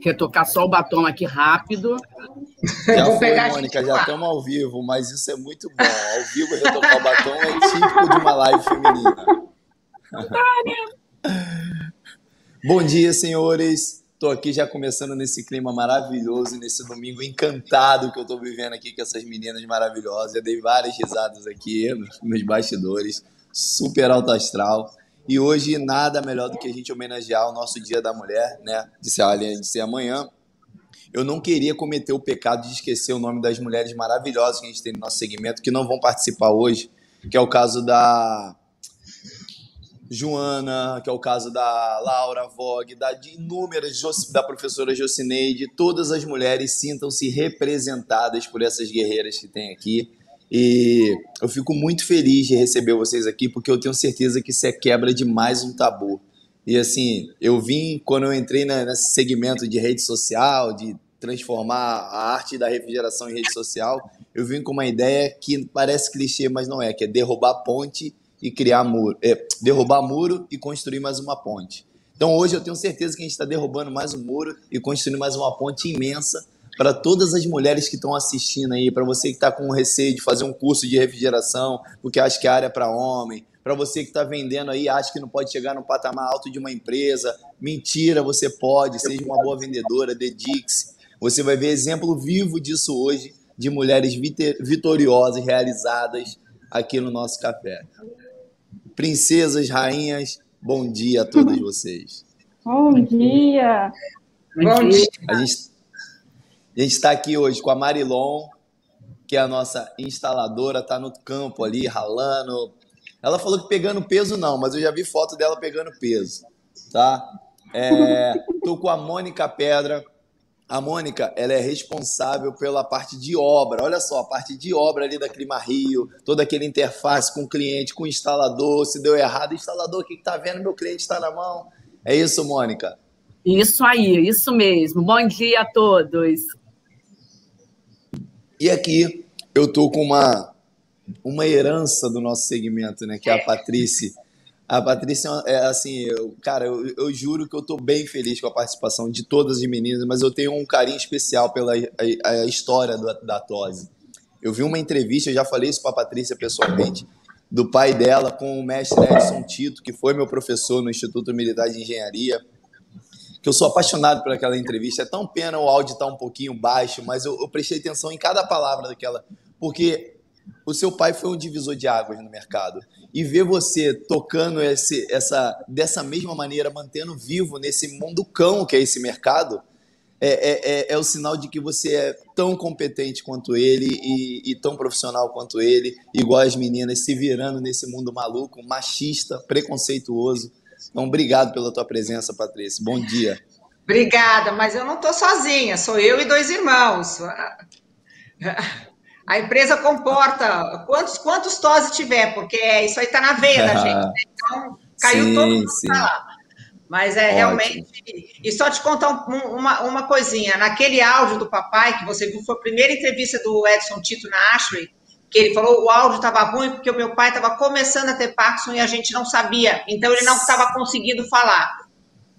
Retocar só o batom aqui rápido. Já vou foi, pegar Mônica, já estamos ao vivo, mas isso é muito bom. Ao vivo, retocar o batom é típico de uma live feminina. Bom dia, senhores. Estou aqui já começando nesse clima maravilhoso, nesse domingo encantado que eu estou vivendo aqui com essas meninas maravilhosas. Eu dei várias risadas aqui nos bastidores, super alto astral. E hoje nada melhor do que a gente homenagear o nosso Dia da Mulher, né? De ser, de ser amanhã. Eu não queria cometer o pecado de esquecer o nome das mulheres maravilhosas que a gente tem no nosso segmento, que não vão participar hoje, que é o caso da Joana, que é o caso da Laura Vogue, da de inúmeras, da professora Jocineide, todas as mulheres sintam-se representadas por essas guerreiras que tem aqui. E eu fico muito feliz de receber vocês aqui, porque eu tenho certeza que isso é quebra de mais um tabu. E assim, eu vim, quando eu entrei nesse segmento de rede social, de transformar a arte da refrigeração em rede social, eu vim com uma ideia que parece clichê, mas não é, que é derrubar ponte e criar muro, é, derrubar muro e construir mais uma ponte. Então hoje eu tenho certeza que a gente está derrubando mais um muro e construindo mais uma ponte imensa para todas as mulheres que estão assistindo aí, para você que está com receio de fazer um curso de refrigeração, porque acha que a área é para homem, para você que está vendendo aí, acha que não pode chegar no patamar alto de uma empresa. Mentira, você pode, seja uma boa vendedora, dedique-se. Você vai ver exemplo vivo disso hoje, de mulheres vitoriosas, realizadas aqui no nosso café princesas, rainhas, bom dia a todas vocês. Bom dia! Bom dia! A gente a está aqui hoje com a Marilon, que é a nossa instaladora, está no campo ali, ralando. Ela falou que pegando peso não, mas eu já vi foto dela pegando peso, tá? É, tô com a Mônica Pedra, a Mônica, ela é responsável pela parte de obra. Olha só, a parte de obra ali da Clima Rio, toda aquela interface com o cliente, com o instalador. Se deu errado, instalador, o que está vendo? Meu cliente está na mão. É isso, Mônica? Isso aí, isso mesmo. Bom dia a todos. E aqui eu tô com uma uma herança do nosso segmento, né, que é a Patrícia a Patrícia é assim, eu, cara, eu, eu, juro que eu tô bem feliz com a participação de todas as meninas, mas eu tenho um carinho especial pela a, a história do, da Tose. Eu vi uma entrevista, eu já falei isso para a Patrícia pessoalmente, do pai dela com o mestre Edson Tito, que foi meu professor no Instituto Militar de Engenharia, que eu sou apaixonado por aquela entrevista. É tão pena o áudio estar tá um pouquinho baixo, mas eu, eu prestei atenção em cada palavra daquela, porque o seu pai foi um divisor de águas no mercado e ver você tocando esse, essa dessa mesma maneira, mantendo vivo nesse mundo cão que é esse mercado, é, é, é, é o sinal de que você é tão competente quanto ele e, e, tão profissional quanto ele, igual as meninas se virando nesse mundo maluco, machista, preconceituoso. Então, obrigado pela tua presença, Patrícia. Bom dia. Obrigada, mas eu não estou sozinha, sou eu e dois irmãos. A empresa comporta quantos, quantos TOS tiver, porque isso aí está na veia da gente. Então, caiu sim, todo mundo lá. Mas é Ótimo. realmente. E só te contar um, uma, uma coisinha: naquele áudio do papai, que você viu, foi a primeira entrevista do Edson Tito na Ashley, que ele falou o áudio estava ruim porque o meu pai estava começando a ter Parkinson e a gente não sabia. Então ele não estava conseguindo falar.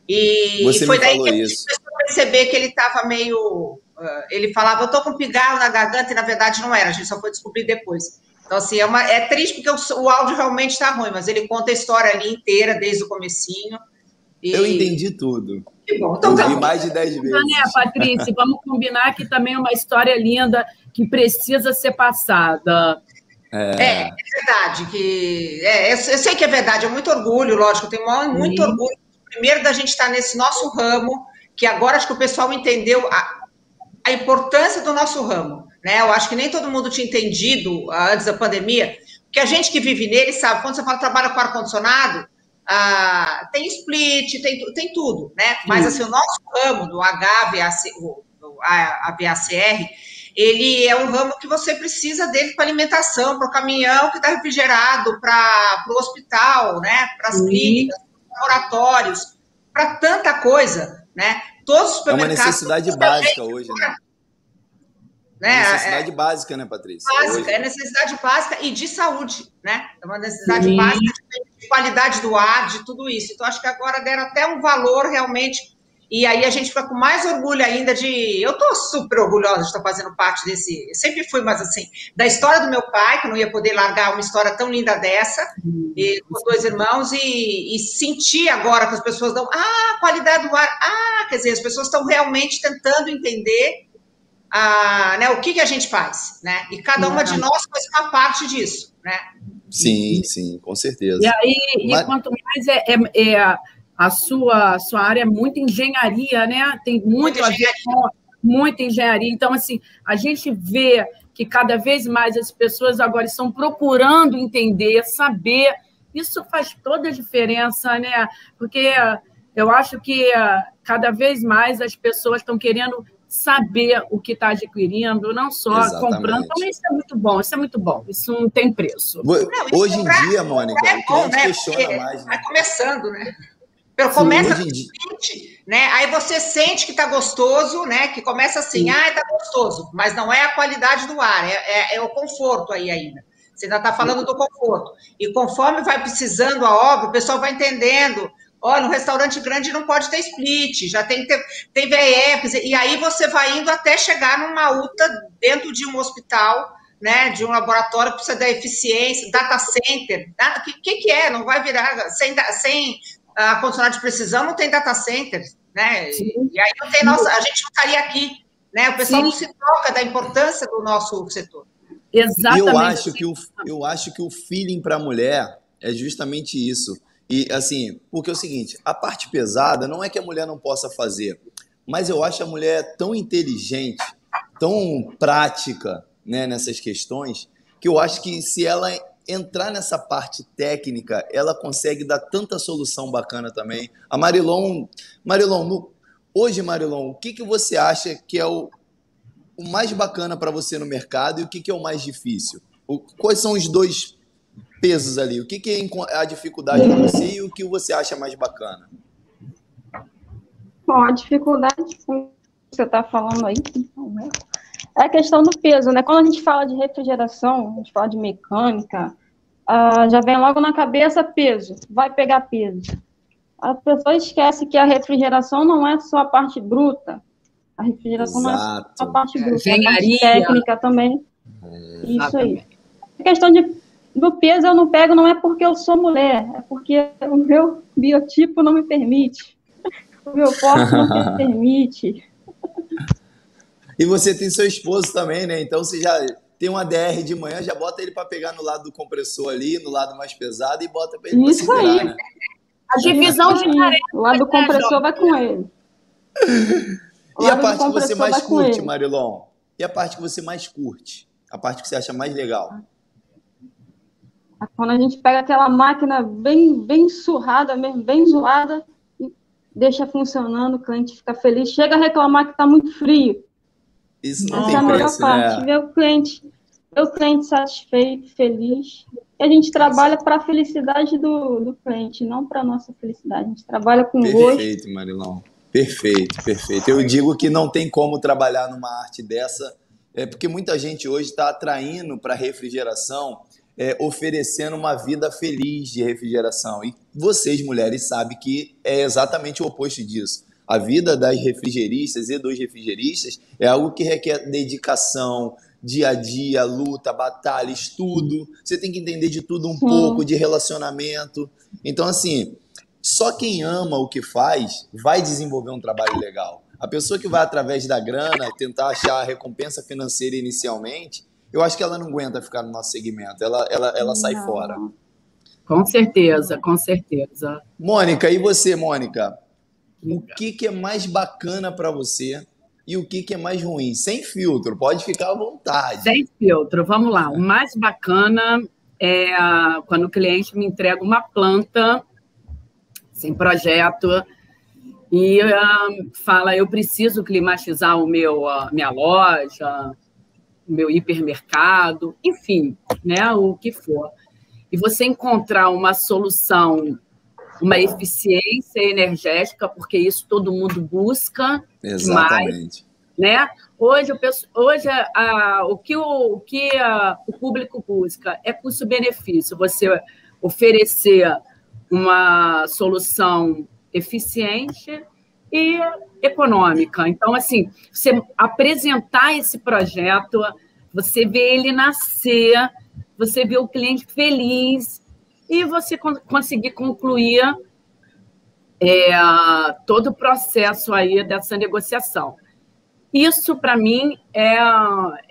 E, você e foi daí que a gente começou a perceber que ele estava meio ah, ele falava, eu tô com pigarro na garganta, e na verdade não era, a gente só foi descobrir depois. Então, assim, é, uma, é triste porque o, o áudio realmente está ruim, mas ele conta a história ali inteira, desde o comecinho. E... Eu entendi tudo. Que bom. Então, tá mais de 10 vezes. Não, né, Patrícia? Vamos combinar que também é uma história linda que precisa ser passada. É, é, é verdade. Que, é, eu, eu, sei que é verdade, é muito orgulho, lógico, eu tenho muito Sim. orgulho. Primeiro, da gente estar nesse nosso ramo, que agora acho que o pessoal entendeu a, a importância do nosso ramo. Né? Eu acho que nem todo mundo tinha entendido antes da pandemia, porque a gente que vive nele sabe, quando você fala trabalha com ar-condicionado, uh, tem split, tem, tem tudo, né? Mas assim, o nosso ramo do HVAC, o, do AVACR, ele é um ramo que você precisa dele para alimentação, para o caminhão que está refrigerado, para o hospital, né? Para as clínicas, laboratórios, para tanta coisa, né? Todos os supermercados. É uma necessidade básica hoje, né? né? É necessidade é, básica, né, Patrícia? Básica, hoje. é necessidade básica e de saúde, né? É uma necessidade Sim. básica de qualidade do ar, de tudo isso. Então, acho que agora deram até um valor realmente. E aí a gente fica com mais orgulho ainda de. Eu estou super orgulhosa de estar fazendo parte desse. Eu sempre fui, mas assim, da história do meu pai, que não ia poder largar uma história tão linda dessa, uhum. e, com dois irmãos, e, e sentir agora que as pessoas dão. Ah, qualidade do ar. Ah, quer dizer, as pessoas estão realmente tentando entender a, né, o que, que a gente faz, né? E cada uma de nós faz uma parte disso, né? Sim, sim, com certeza. E aí, Mas... e quanto mais é, é, é a sua, sua área é muito engenharia, né? Tem muito a ver com muita engenharia. Então, assim, a gente vê que cada vez mais as pessoas agora estão procurando entender, saber. Isso faz toda a diferença, né? Porque eu acho que cada vez mais as pessoas estão querendo saber o que está adquirindo, não só Exatamente. comprando. Então, isso é muito bom, isso é muito bom, isso não tem preço. Não, Hoje em dia, Mônica, é o cliente né? questiona mais. Né? Vai começando, né? Pelo começa com né? Aí você sente que está gostoso, né? Que começa assim, Sim. ah, está gostoso, mas não é a qualidade do ar, é, é, é o conforto aí ainda. Você ainda está falando do conforto. E conforme vai precisando a obra, o pessoal vai entendendo. Olha, no restaurante grande não pode ter split, já tem que ter, tem VEPs, e aí você vai indo até chegar numa UTA dentro de um hospital, né, de um laboratório que precisa da eficiência, data center. O tá? que, que, que, é? Não vai virar sem, sem a condicionado de precisão não tem data centers, né? Sim. E aí não tem nossa, a gente não estaria aqui, né? O pessoal Sim. não se toca da importância do nosso setor. Exatamente. Eu acho que o, eu acho que o feeling para a mulher é justamente isso. E assim, porque é o seguinte, a parte pesada não é que a mulher não possa fazer, mas eu acho a mulher tão inteligente, tão prática, né, nessas questões, que eu acho que se ela entrar nessa parte técnica, ela consegue dar tanta solução bacana também. A Marilon, Marilon, no, hoje, Marilon, o que, que você acha que é o, o mais bacana para você no mercado e o que, que é o mais difícil? O, quais são os dois pesos ali? O que, que é a dificuldade para você e o que você acha mais bacana? Bom, a dificuldade que você está falando aí, então, é a questão do peso, né? Quando a gente fala de refrigeração, a gente fala de mecânica, uh, já vem logo na cabeça peso, vai pegar peso. A pessoa esquece que a refrigeração não é só a parte bruta, a refrigeração Exato. não é só a parte bruta, é a parte técnica também. É, Isso aí. A questão de, do peso eu não pego não é porque eu sou mulher, é porque o meu biotipo não me permite, o meu corpo não me permite. E você tem seu esposo também, né? Então você já tem um ADR de manhã, já bota ele para pegar no lado do compressor ali, no lado mais pesado e bota para ele Isso aí. Né? A divisão de tarefa. O lado do compressor vai com ele. e a parte que você mais curte, Marilon? E a parte que você mais curte? A parte que você acha mais legal? Quando a gente pega aquela máquina bem, bem surrada mesmo, bem zoada, e deixa funcionando, o cliente fica feliz. Chega a reclamar que está muito frio. Isso não Essa tem é a melhor preço, parte, né? ver o cliente, ver o cliente satisfeito, feliz. A gente trabalha para a felicidade do, do cliente, não para a nossa felicidade. A gente trabalha com perfeito, gosto. Perfeito, Marilão. Perfeito, perfeito. Eu digo que não tem como trabalhar numa arte dessa, é porque muita gente hoje está atraindo para refrigeração, é, oferecendo uma vida feliz de refrigeração. E vocês, mulheres, sabem que é exatamente o oposto disso. A vida das refrigeristas e dos refrigeristas é algo que requer dedicação, dia a dia, luta, batalha, estudo. Você tem que entender de tudo um Sim. pouco, de relacionamento. Então, assim, só quem ama o que faz vai desenvolver um trabalho legal. A pessoa que vai através da grana tentar achar a recompensa financeira inicialmente, eu acho que ela não aguenta ficar no nosso segmento, ela, ela, ela sai fora. Com certeza, com certeza. Mônica, e você, Mônica? O que, que é mais bacana para você e o que, que é mais ruim. Sem filtro, pode ficar à vontade. Sem filtro, vamos lá. O mais bacana é quando o cliente me entrega uma planta sem projeto e uh, fala eu preciso climatizar o meu uh, minha loja, o meu hipermercado, enfim, né, o que for. E você encontrar uma solução uma eficiência energética, porque isso todo mundo busca Exatamente. demais. Né? Hoje, penso, hoje a, o que, o, o, que a, o público busca é custo-benefício. Você oferecer uma solução eficiente e econômica. Então, assim, você apresentar esse projeto, você vê ele nascer, você vê o cliente feliz e você conseguir concluir é, todo o processo aí dessa negociação. Isso, para mim, é,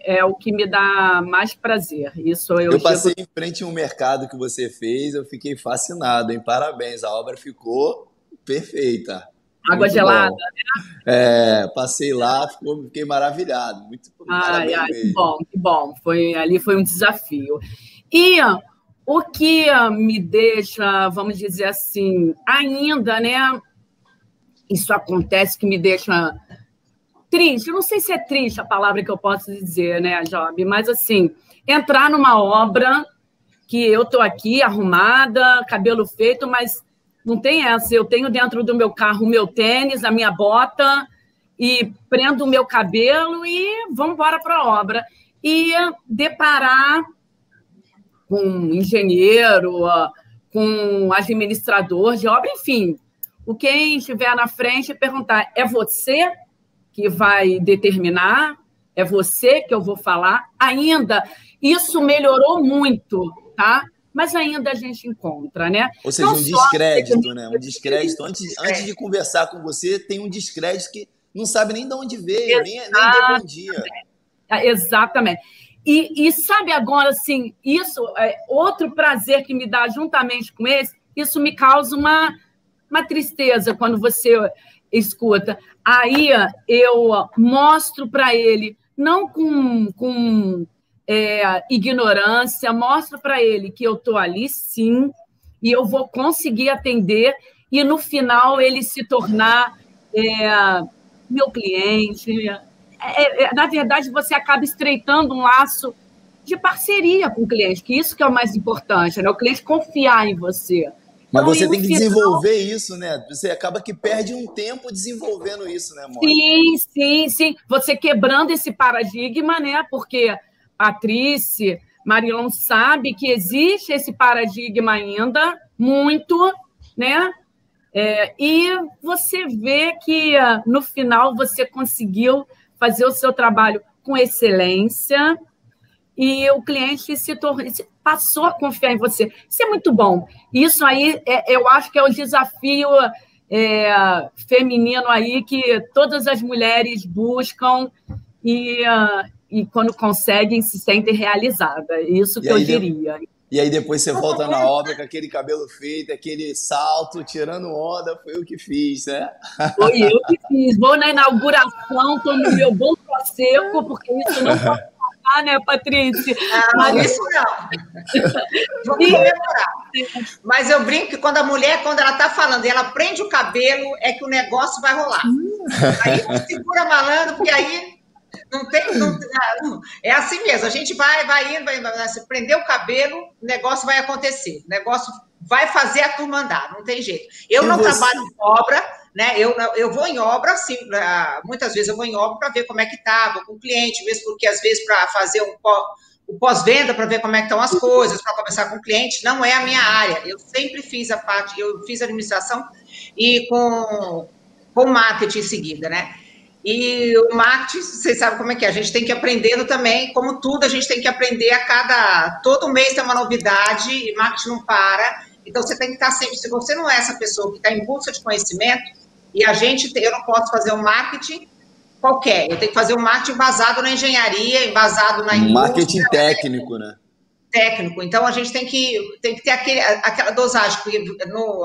é o que me dá mais prazer. Isso eu, eu passei chego... em frente a um mercado que você fez, eu fiquei fascinado, hein? Parabéns, a obra ficou perfeita. Água muito gelada, bom. né? É, passei lá, ficou, fiquei maravilhado. Muito ai, ai, que bom, que bom. Foi, ali foi um desafio. E o que me deixa, vamos dizer assim, ainda, né? Isso acontece que me deixa triste. Eu não sei se é triste a palavra que eu posso dizer, né, Job? Mas assim, entrar numa obra que eu tô aqui arrumada, cabelo feito, mas não tem essa. Eu tenho dentro do meu carro o meu tênis, a minha bota e prendo o meu cabelo e vamos embora para a obra. E deparar com engenheiro, com administrador de obra, enfim, o quem estiver na frente perguntar: é você que vai determinar? É você que eu vou falar? Ainda, isso melhorou muito, tá? Mas ainda a gente encontra, né? Ou seja, Não um descrédito, né? Um descrédito. Antes, antes de conversar com você, tem um descrédito que não sabe nem de onde veio, nem, nem deu bom dia. Exatamente. E, e sabe agora, assim, isso é outro prazer que me dá juntamente com esse, isso me causa uma, uma tristeza quando você escuta. Aí eu mostro para ele, não com, com é, ignorância, mostro para ele que eu estou ali sim, e eu vou conseguir atender, e no final ele se tornar é, meu cliente. É, é, na verdade, você acaba estreitando um laço de parceria com o cliente, que isso que é o mais importante, né? O cliente confiar em você. Mas então, você tem que final... desenvolver isso, né? Você acaba que perde um tempo desenvolvendo isso, né, Mônica? Sim, sim, sim. Você quebrando esse paradigma, né? Porque Patrícia, Marilon sabe que existe esse paradigma ainda, muito, né? É, e você vê que no final você conseguiu fazer o seu trabalho com excelência, e o cliente se, tornou, passou a confiar em você. Isso é muito bom. Isso aí, é, eu acho que é o desafio é, feminino aí que todas as mulheres buscam e, uh, e quando conseguem, se sentem realizadas. Isso que eu diria. E aí depois você volta na obra com aquele cabelo feito, aquele salto, tirando onda, foi eu que fiz, né? Foi eu que fiz. Vou na inauguração, tomo meu bom seco, porque isso não pode ah, né, Patrícia? Ah, Mas... isso não. Vamos comemorar. Mas eu brinco que quando a mulher, quando ela tá falando e ela prende o cabelo, é que o negócio vai rolar. Aí segura malandro, porque aí não tem. Não, é assim mesmo. A gente vai, vai indo, vai indo. Se prender o cabelo, o negócio vai acontecer. O negócio vai fazer a turma andar, não tem jeito. Eu e não você... trabalho em obra né? Eu, eu vou em obra, assim, muitas vezes eu vou em obra para ver como é que está, vou com o cliente, mesmo porque às vezes para fazer um o pós-venda para ver como é que estão as coisas, para conversar com o cliente, não é a minha área. Eu sempre fiz a parte, eu fiz administração e com, com marketing em seguida, né? E o marketing, vocês sabem como é que é, a gente tem que ir aprendendo também, como tudo, a gente tem que aprender a cada. Todo mês tem uma novidade e marketing não para. Então você tem que estar sempre. Se você não é essa pessoa que está em busca de conhecimento, e a gente, eu não posso fazer um marketing qualquer, eu tenho que fazer um marketing basado na engenharia, embasado na indústria. Marketing técnico, né? Técnico. Então, a gente tem que, tem que ter aquele, aquela dosagem, porque no,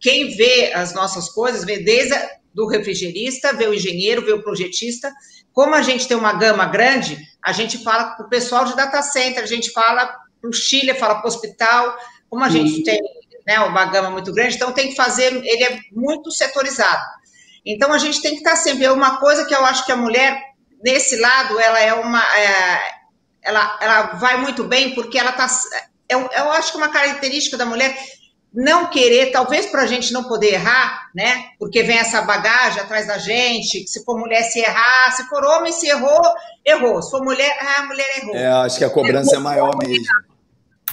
quem vê as nossas coisas, vê desde do refrigerista, vê o engenheiro, vê o projetista. Como a gente tem uma gama grande, a gente fala para o pessoal de data center, a gente fala para o Chile, fala para o hospital. Como a gente tem né, uma gama muito grande, então tem que fazer, ele é muito setorizado. Então a gente tem que estar sempre, é uma coisa que eu acho que a mulher, nesse lado, ela é uma, é, ela, ela vai muito bem, porque ela está, eu, eu acho que uma característica da mulher, não querer, talvez para a gente não poder errar, né? Porque vem essa bagagem atrás da gente, se for mulher se errar, se for homem se errou, errou. Se for mulher, ah, a mulher errou. É, acho que a cobrança errou, é maior mesmo.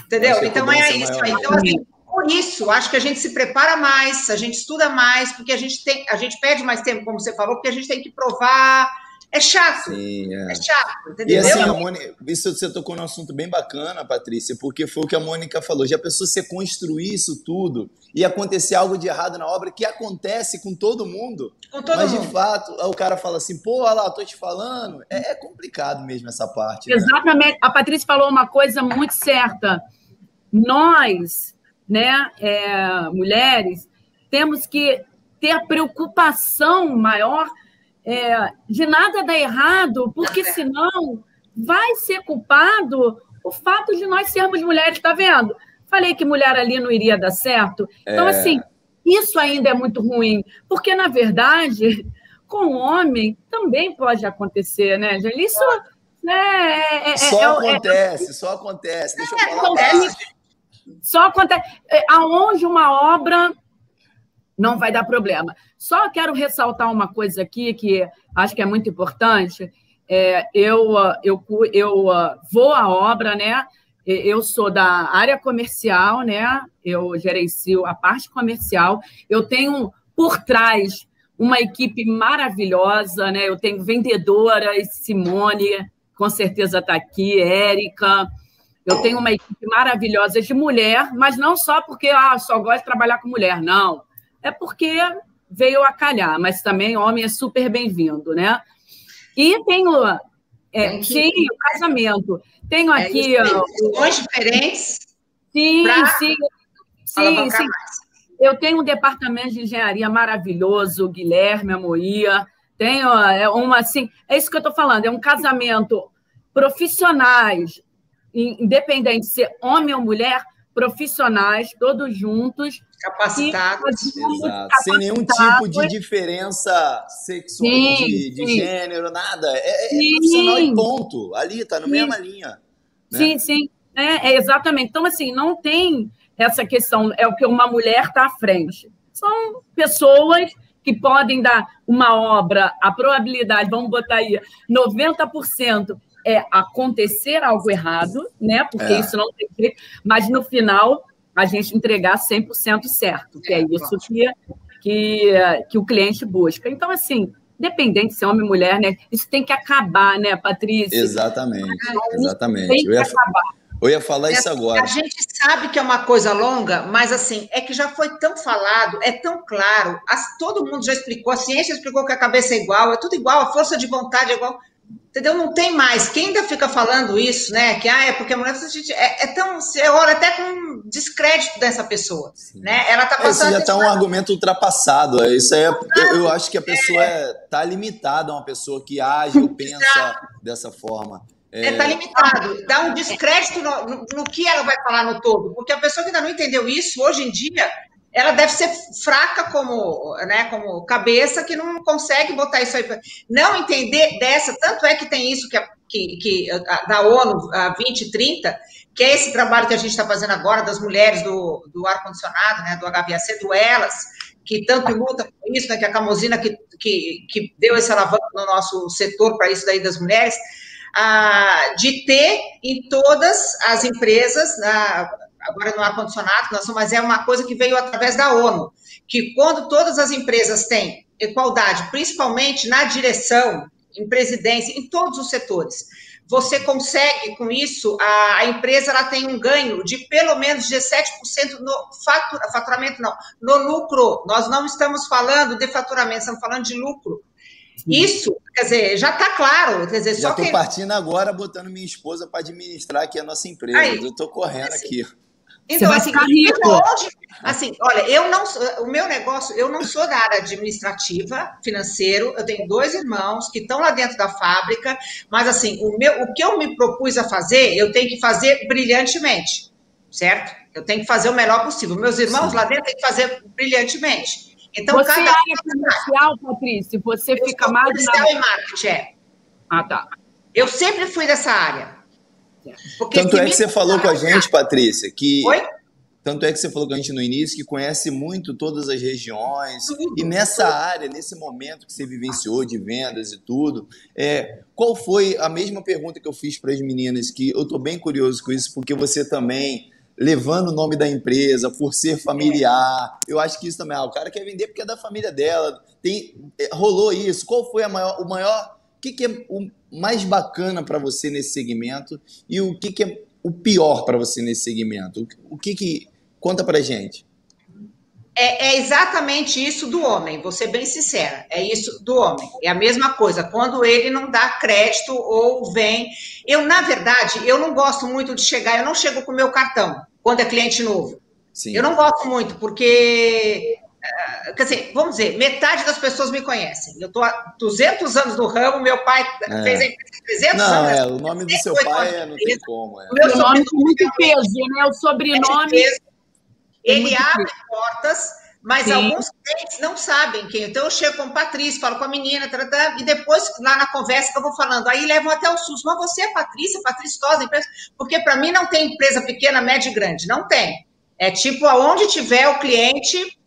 Entendeu? Então é, é isso aí. Então, assim, por isso, acho que a gente se prepara mais, a gente estuda mais, porque a gente tem, a gente perde mais tempo, como você falou, porque a gente tem que provar. É chato. Sim, é. é chato, entendeu? E assim, a Mônica, isso você tocou num assunto bem bacana, Patrícia, porque foi o que a Mônica falou. Já pensou você construir isso tudo e acontecer algo de errado na obra, que acontece com todo mundo. Com todo mas mundo. de fato, o cara fala assim, pô, olha lá, tô te falando. É, é complicado mesmo essa parte. Né? Exatamente. A Patrícia falou uma coisa muito certa. Nós né, é, mulheres, temos que ter a preocupação maior é, de nada dar errado, porque senão vai ser culpado o fato de nós sermos mulheres, está vendo? Falei que mulher ali não iria dar certo. Então, é... assim, isso ainda é muito ruim, porque, na verdade, com homem também pode acontecer, né, Jane? Isso né, é, é, só é, acontece, só acontece. Deixa eu falar. Acontece. Só acontece. É, aonde uma obra não vai dar problema. Só quero ressaltar uma coisa aqui que acho que é muito importante. É, eu, eu, eu vou à obra, né? Eu sou da área comercial, né? Eu gerencio a parte comercial. Eu tenho por trás uma equipe maravilhosa, né? Eu tenho vendedoras, Simone, com certeza está aqui, Érica. Eu tenho uma equipe maravilhosa de mulher, mas não só porque ah, só gosto de trabalhar com mulher, não. É porque veio a calhar, mas também homem é super bem-vindo, né? E tenho. É, sim, o casamento. Tenho é, aqui. Questões diferentes. Sim, sim. Sim, sim. Eu tenho um departamento de engenharia maravilhoso, Guilherme Amoia. Tenho é, uma assim. É isso que eu estou falando, é um casamento profissionais, independente de ser homem ou mulher, profissionais, todos juntos. Capacitados. capacitados. Sem nenhum tipo de diferença sexual, sim, de, de gênero, nada. É, é profissional e ponto. Ali, está na mesma linha. Né? Sim, sim. É, é, exatamente. Então, assim, não tem essa questão, é o que uma mulher está à frente. São pessoas que podem dar uma obra, a probabilidade, vamos botar aí, 90% é acontecer algo errado, né? Porque é. isso não tem jeito, mas no final a gente entregar 100% certo, que é, é isso que, que, que o cliente busca. Então, assim, dependente se é homem ou mulher, né? Isso tem que acabar, né, Patrícia? Exatamente, exatamente. Tem que eu ia, acabar. Eu ia falar é, isso agora. A gente sabe que é uma coisa longa, mas assim, é que já foi tão falado, é tão claro, as, todo mundo já explicou, a ciência explicou que a cabeça é igual, é tudo igual, a força de vontade é igual entendeu? Não tem mais. Quem ainda fica falando isso, né? Que ah, é porque a mulher a gente, é, é, tão. Você olha até com descrédito dessa pessoa. Né? Ela tá passando. Isso já está um argumento ultrapassado. Isso é, eu, eu acho que a pessoa está é, tá limitada a uma pessoa que age ou pensa dessa forma. Está é, tá limitado, dá um descrédito no, no, no, que ela vai falar no todo, porque a pessoa que ainda não entendeu isso, hoje em dia, ela deve ser fraca como, né, como cabeça que não consegue botar isso aí. Não entender dessa, tanto é que tem isso que, a, que, que da ONU, a 2030, que é esse trabalho que a gente está fazendo agora das mulheres do, do ar-condicionado, né, do HVAC, do Elas, que tanto luta por isso, né, que a Camosina que, que, que deu esse alavanco no nosso setor para isso daí das mulheres, ah, de ter em todas as empresas, na, agora no ar-condicionado, mas é uma coisa que veio através da ONU, que quando todas as empresas têm igualdade, principalmente na direção, em presidência, em todos os setores, você consegue, com isso, a, a empresa ela tem um ganho de pelo menos 17% no fatura, faturamento, não, no lucro. Nós não estamos falando de faturamento, estamos falando de lucro. Isso, quer dizer, já está claro. Quer dizer, já estou que... partindo agora, botando minha esposa para administrar aqui a nossa empresa. Aí, eu estou correndo assim, aqui. Então, assim, hoje, assim, olha, eu não o meu negócio, eu não sou da área administrativa, financeiro, eu tenho dois irmãos que estão lá dentro da fábrica, mas assim, o, meu, o que eu me propus a fazer, eu tenho que fazer brilhantemente, certo? Eu tenho que fazer o melhor possível. Meus irmãos Sim. lá dentro têm que fazer brilhantemente. Então, você cada... é área comercial, Patrícia? Você eu fica mais comercial na... e marketing, é. Ah, tá. Eu sempre fui dessa área. Porque Tanto é que você falou com a gente, Patrícia, que. Oi? Tanto é que você falou com a gente no início que conhece muito todas as regiões. Tudo, e nessa tudo. área, nesse momento que você vivenciou de vendas e tudo, é, qual foi a mesma pergunta que eu fiz para as meninas? Que eu estou bem curioso com isso, porque você também levando o nome da empresa, por ser familiar. Eu acho que isso também. Ah, o cara quer vender porque é da família dela. Tem, é, rolou isso. Qual foi a maior, o maior. O que, que é o mais bacana para você nesse segmento e o que, que é o pior para você nesse segmento? O que que. Conta pra gente. É, é, exatamente isso do homem, vou ser bem sincera. É isso do homem. É a mesma coisa. Quando ele não dá crédito ou vem. Eu, na verdade, eu não gosto muito de chegar, eu não chego com o meu cartão quando é cliente novo. Sim. Eu não gosto muito, porque. Quer dizer, vamos dizer, metade das pessoas me conhecem. Eu estou há 200 anos no ramo, meu pai é. fez a empresa 300 não, anos. É, o nome do seu pai é, não tem como. É. O meu nome tem muito peso, né? O sobrenome. Ele abre portas, mas Sim. alguns clientes não sabem quem. Então eu chego com o Patrícia, falo com a menina, tá, tá, tá, e depois lá na conversa que eu vou falando, aí levam até o SUS. Mas você é Patrícia, Patrícia Tosa, empresa. Porque para mim não tem empresa pequena, média e grande. Não tem. É tipo aonde tiver o cliente,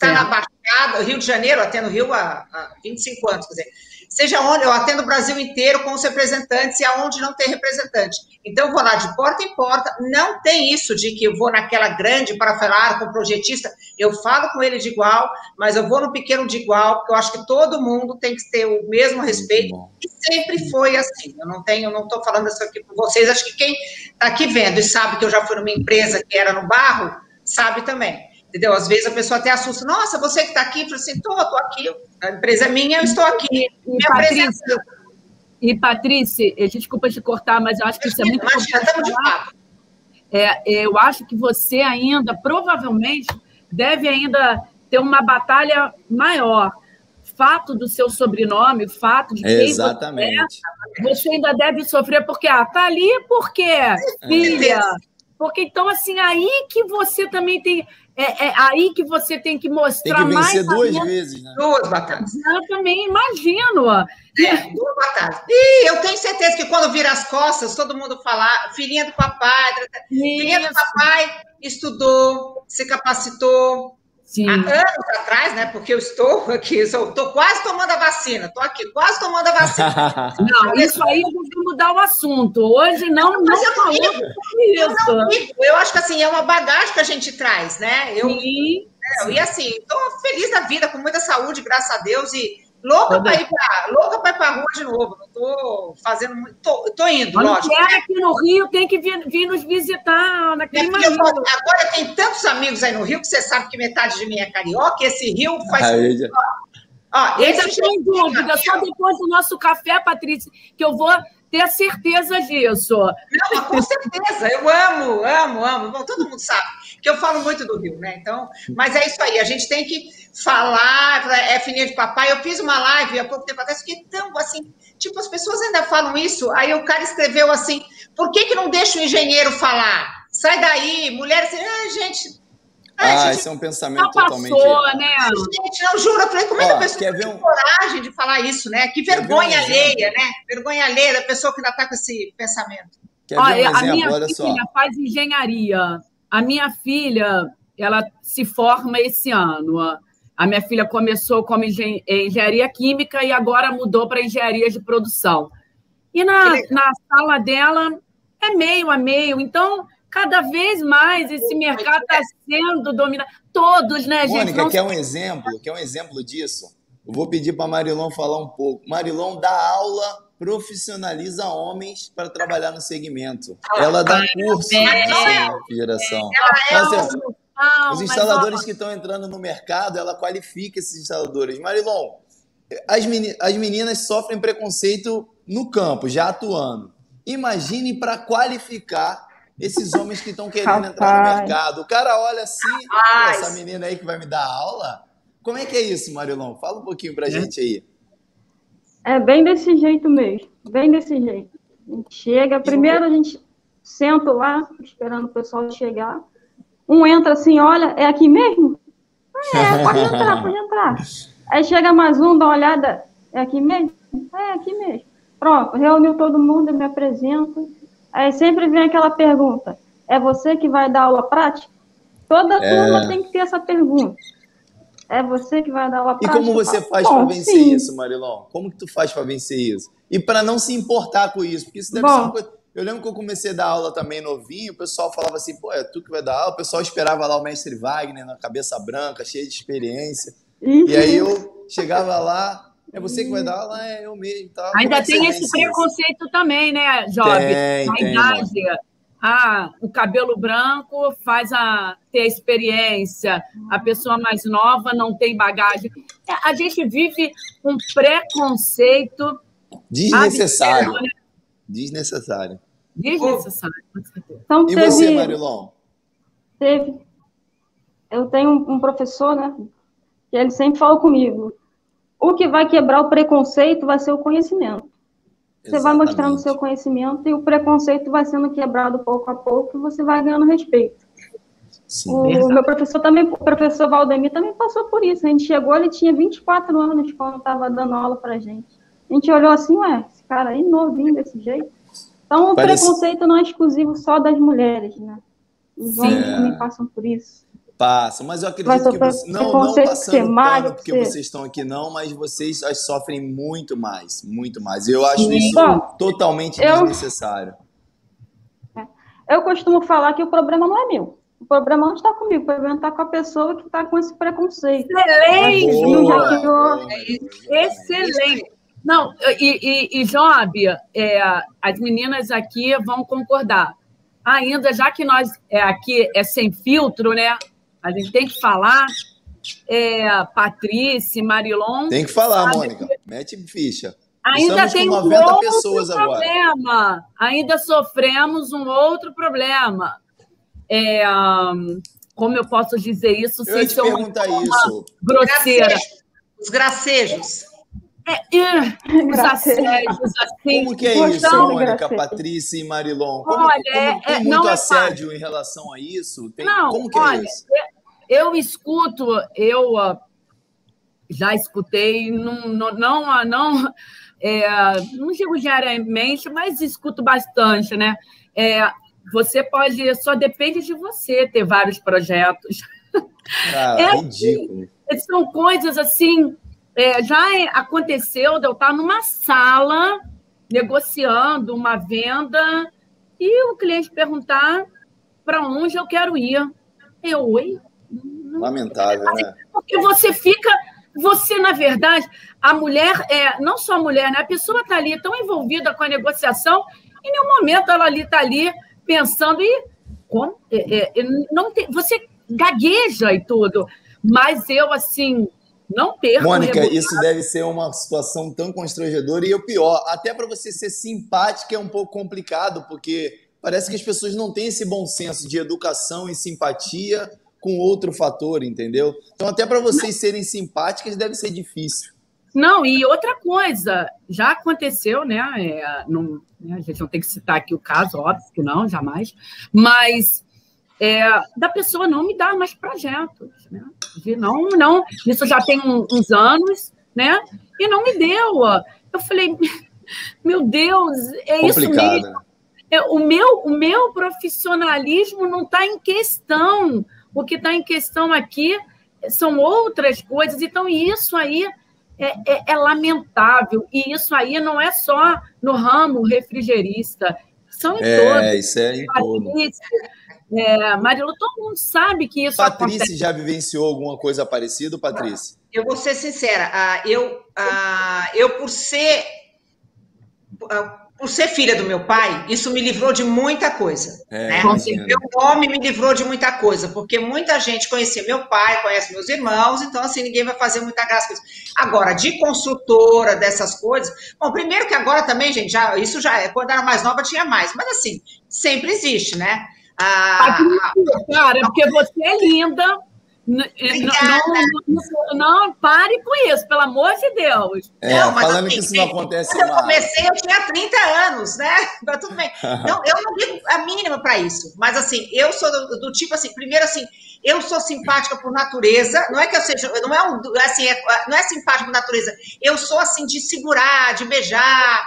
está na Baixada, Rio de Janeiro, até no Rio há, há 25 anos, quer dizer. Seja onde, eu atendo o Brasil inteiro com os representantes e aonde não tem representante. Então, eu vou lá de porta em porta, não tem isso de que eu vou naquela grande para falar com o projetista, eu falo com ele de igual, mas eu vou no pequeno de igual, porque eu acho que todo mundo tem que ter o mesmo respeito, e sempre foi assim. Eu não tenho, não estou falando isso aqui com vocês, acho que quem está aqui vendo e sabe que eu já fui numa empresa que era no barro, sabe também. Entendeu? Às vezes a pessoa até assusta, nossa, você que está aqui, eu falo assim, estou, estou aqui, a empresa é minha, eu estou aqui. E, e Patrícia, e Patrícia, desculpa te cortar, mas eu acho que isso é muito importante. É, eu acho que você ainda, provavelmente, deve ainda ter uma batalha maior. Fato do seu sobrenome, fato de quem Exatamente. você é, você ainda deve sofrer, porque, ah, tá ali porque, filha. Porque então, assim, aí que você também tem é, é, aí que você tem que mostrar tem que vencer mais. duas vezes, né? Duas batatas. Eu também imagino. É, duas batatas. E eu tenho certeza que quando vira as costas, todo mundo falar, filhinha do papai, filhinha do papai estudou, se capacitou, Sim. Há anos atrás, né? Porque eu estou aqui, estou quase tomando a vacina, estou aqui, quase tomando a vacina. não, isso aí eu vou mudar o assunto. Hoje não, não, não falamos sobre isso. Eu, não eu acho que assim, é uma bagagem que a gente traz, né? Eu, Sim. É, e assim, estou feliz da vida, com muita saúde, graças a Deus, e Louca para ir para louca para ir para rua de novo. Não tô fazendo muito. Tô, tô indo, Quando lógico. Quer aqui no Rio, tem que vir, vir nos visitar naquele é Agora tem tantos amigos aí no Rio que você sabe que metade de mim é carioca. Esse Rio faz. Ah, já... Ó, esse sem dúvida, só depois do nosso café, Patrícia, que eu vou ter certeza disso. Não, com certeza, eu amo, amo, amo. Bom, todo mundo sabe que eu falo muito do Rio, né? Então, mas é isso aí, a gente tem que falar, é fininha de papai. Eu fiz uma live há pouco tempo atrás, fiquei tão assim, tipo, as pessoas ainda falam isso. Aí o cara escreveu assim: por que, que não deixa o engenheiro falar? Sai daí, mulher, assim, ah, gente. Ah, ah gente, isso é um pensamento totalmente. Passou, né? Gente, não, juro, eu falei, como é que a pessoa tem um... coragem de falar isso, né? Que vergonha um alheia, né? Vergonha alheia da pessoa que ainda está com esse pensamento. Quer Olha, um a minha Olha filha só. faz engenharia. A minha filha, ela se forma esse ano. A minha filha começou como engenharia química e agora mudou para engenharia de produção. E na, na sala dela é meio a meio. Então, cada vez mais esse mercado está sendo dominado. Todos, né, gente? Mônica, Não... quer um exemplo? Quer um exemplo disso? Eu vou pedir para Marilon falar um pouco. Marilon dá aula profissionaliza homens para trabalhar no segmento. Ah, Ela dá curso é, de refrigeração. É, assim, os instaladores que estão entrando no mercado, ela qualifica esses instaladores. Marilon, as, meni as meninas sofrem preconceito no campo, já atuando. Imagine para qualificar esses homens que estão querendo entrar no mercado. O cara olha assim, essa menina aí que vai me dar aula. Como é que é isso, Marilon? Fala um pouquinho para a é. gente aí. É bem desse jeito mesmo, bem desse jeito. A gente chega, primeiro a gente senta lá, esperando o pessoal chegar. Um entra assim, olha, é aqui mesmo? É, pode entrar, pode entrar. Aí chega mais um, dá uma olhada, é aqui mesmo? É, aqui mesmo. Pronto, reuniu todo mundo, eu me apresento. Aí sempre vem aquela pergunta: é você que vai dar aula prática? Toda é... turma tem que ter essa pergunta. É você que vai dar aula prática? E como você faz para vencer sim. isso, Marilon? Como que tu faz para vencer isso? E para não se importar com isso, porque isso deve Bom, ser uma coisa... Eu lembro que eu comecei a dar aula também novinho, o pessoal falava assim, pô, é tu que vai dar aula? O pessoal esperava lá o mestre Wagner na cabeça branca, cheio de experiência. E aí eu chegava lá, é você que vai dar aula? É eu mesmo. Tá? Ainda é tem esse preconceito isso? também, né, Job? Tem, a tem, idade. Mano. Ah, o cabelo branco faz a ter experiência, a pessoa mais nova não tem bagagem. É, a gente vive um preconceito desnecessário. Né? Desnecessário. Desnecessário. Então, e teve, você, Marilon? Teve. Eu tenho um professor, né? Que ele sempre fala comigo. O que vai quebrar o preconceito vai ser o conhecimento. Você Exatamente. vai mostrando o seu conhecimento e o preconceito vai sendo quebrado pouco a pouco e você vai ganhando respeito. Sim, o meu professor também, o professor Valdemir também passou por isso. A gente chegou, ele tinha 24 anos quando estava dando aula para gente. A gente olhou assim, ué, cara aí novinho desse jeito. Então, o Parece... preconceito não é exclusivo só das mulheres, né? Os homens é. também passam por isso. Passam, mas eu acredito que você, não, não passando pano porque vocês estão aqui não, mas vocês sofrem muito mais, muito mais. Eu acho Sim. isso Bom, totalmente eu, desnecessário. É. Eu costumo falar que o problema não é meu. O problema não está comigo, o problema está com a pessoa que está com esse preconceito. Excelente! Boa, Excelente! Não, e, e, e Job, é, as meninas aqui vão concordar. Ainda, já que nós é, aqui é sem filtro, né? A gente tem que falar. É, Patrícia, Marilon. Tem que falar, Mônica. Que... Mete ficha. Ainda Estamos tem um outro pessoas problema. Agora. Ainda sofremos um outro problema. É, como eu posso dizer isso eu sem ser uma isso. grosseira? Os gracejos. É, é, os assédios, assim. Como que é isso, Mônica, Patrícia e Marilon? Como, olha, como, tem é, muito é assédio em relação a isso? Tem, não, como que olha, é isso? Eu escuto, eu uh, já escutei, não, não, não, não, é, não digo diariamente, mas escuto bastante, né? É, você pode, só depende de você ter vários projetos. Ah, é, ridículo. São coisas assim é, já aconteceu de eu estar numa sala negociando uma venda e o cliente perguntar para onde eu quero ir. Eu, oi? Lamentável, né? Porque você fica. Você, na verdade, a mulher, é, não só a mulher, né? a pessoa está ali tão envolvida com a negociação, em nenhum momento ela ali está ali pensando, e como? É, é, não tem, você gagueja e tudo, mas eu, assim, não perca. Mônica, isso deve ser uma situação tão constrangedora e o pior, até para você ser simpática é um pouco complicado, porque parece que as pessoas não têm esse bom senso de educação e simpatia com outro fator, entendeu? Então, até para vocês serem simpáticas deve ser difícil. Não, e outra coisa, já aconteceu, né? É, não, né, a gente não tem que citar aqui o caso, óbvio que não, jamais, mas é, da pessoa não me dar mais projetos, né? De não, não, isso já tem uns anos, né? E não me deu. Eu falei, meu Deus, é Complicado. isso mesmo. É, o, meu, o meu profissionalismo não está em questão. O que está em questão aqui são outras coisas. Então, isso aí é, é, é, lamentável. E isso aí não é só no ramo refrigerista. São em é, todos. Isso é em todo. É, Marilu, todo mundo sabe que isso Patrícia acontece. já vivenciou alguma coisa parecida, Patrícia? Eu vou ser sincera, eu, eu por ser por ser filha do meu pai, isso me livrou de muita coisa. É, né? Meu nome me livrou de muita coisa, porque muita gente conhecia meu pai, conhece meus irmãos, então assim, ninguém vai fazer muita graça com isso. Agora, de construtora, dessas coisas. Bom, primeiro que agora também, gente, já, isso já é, quando era mais nova tinha mais, mas assim, sempre existe, né? Ah, cara, porque você é linda. Não, não, não, pare com isso, pelo amor de Deus. É, não, falando assim, que isso não acontece quando mais. eu comecei, eu tinha 30 anos, né? Mas tudo bem. Não, eu não digo a mínima para isso. Mas assim, eu sou do, do, tipo assim, primeiro assim, eu sou simpática por natureza. Não é que eu seja, não é um, assim, é, não é simpática por natureza. Eu sou assim de segurar, de beijar,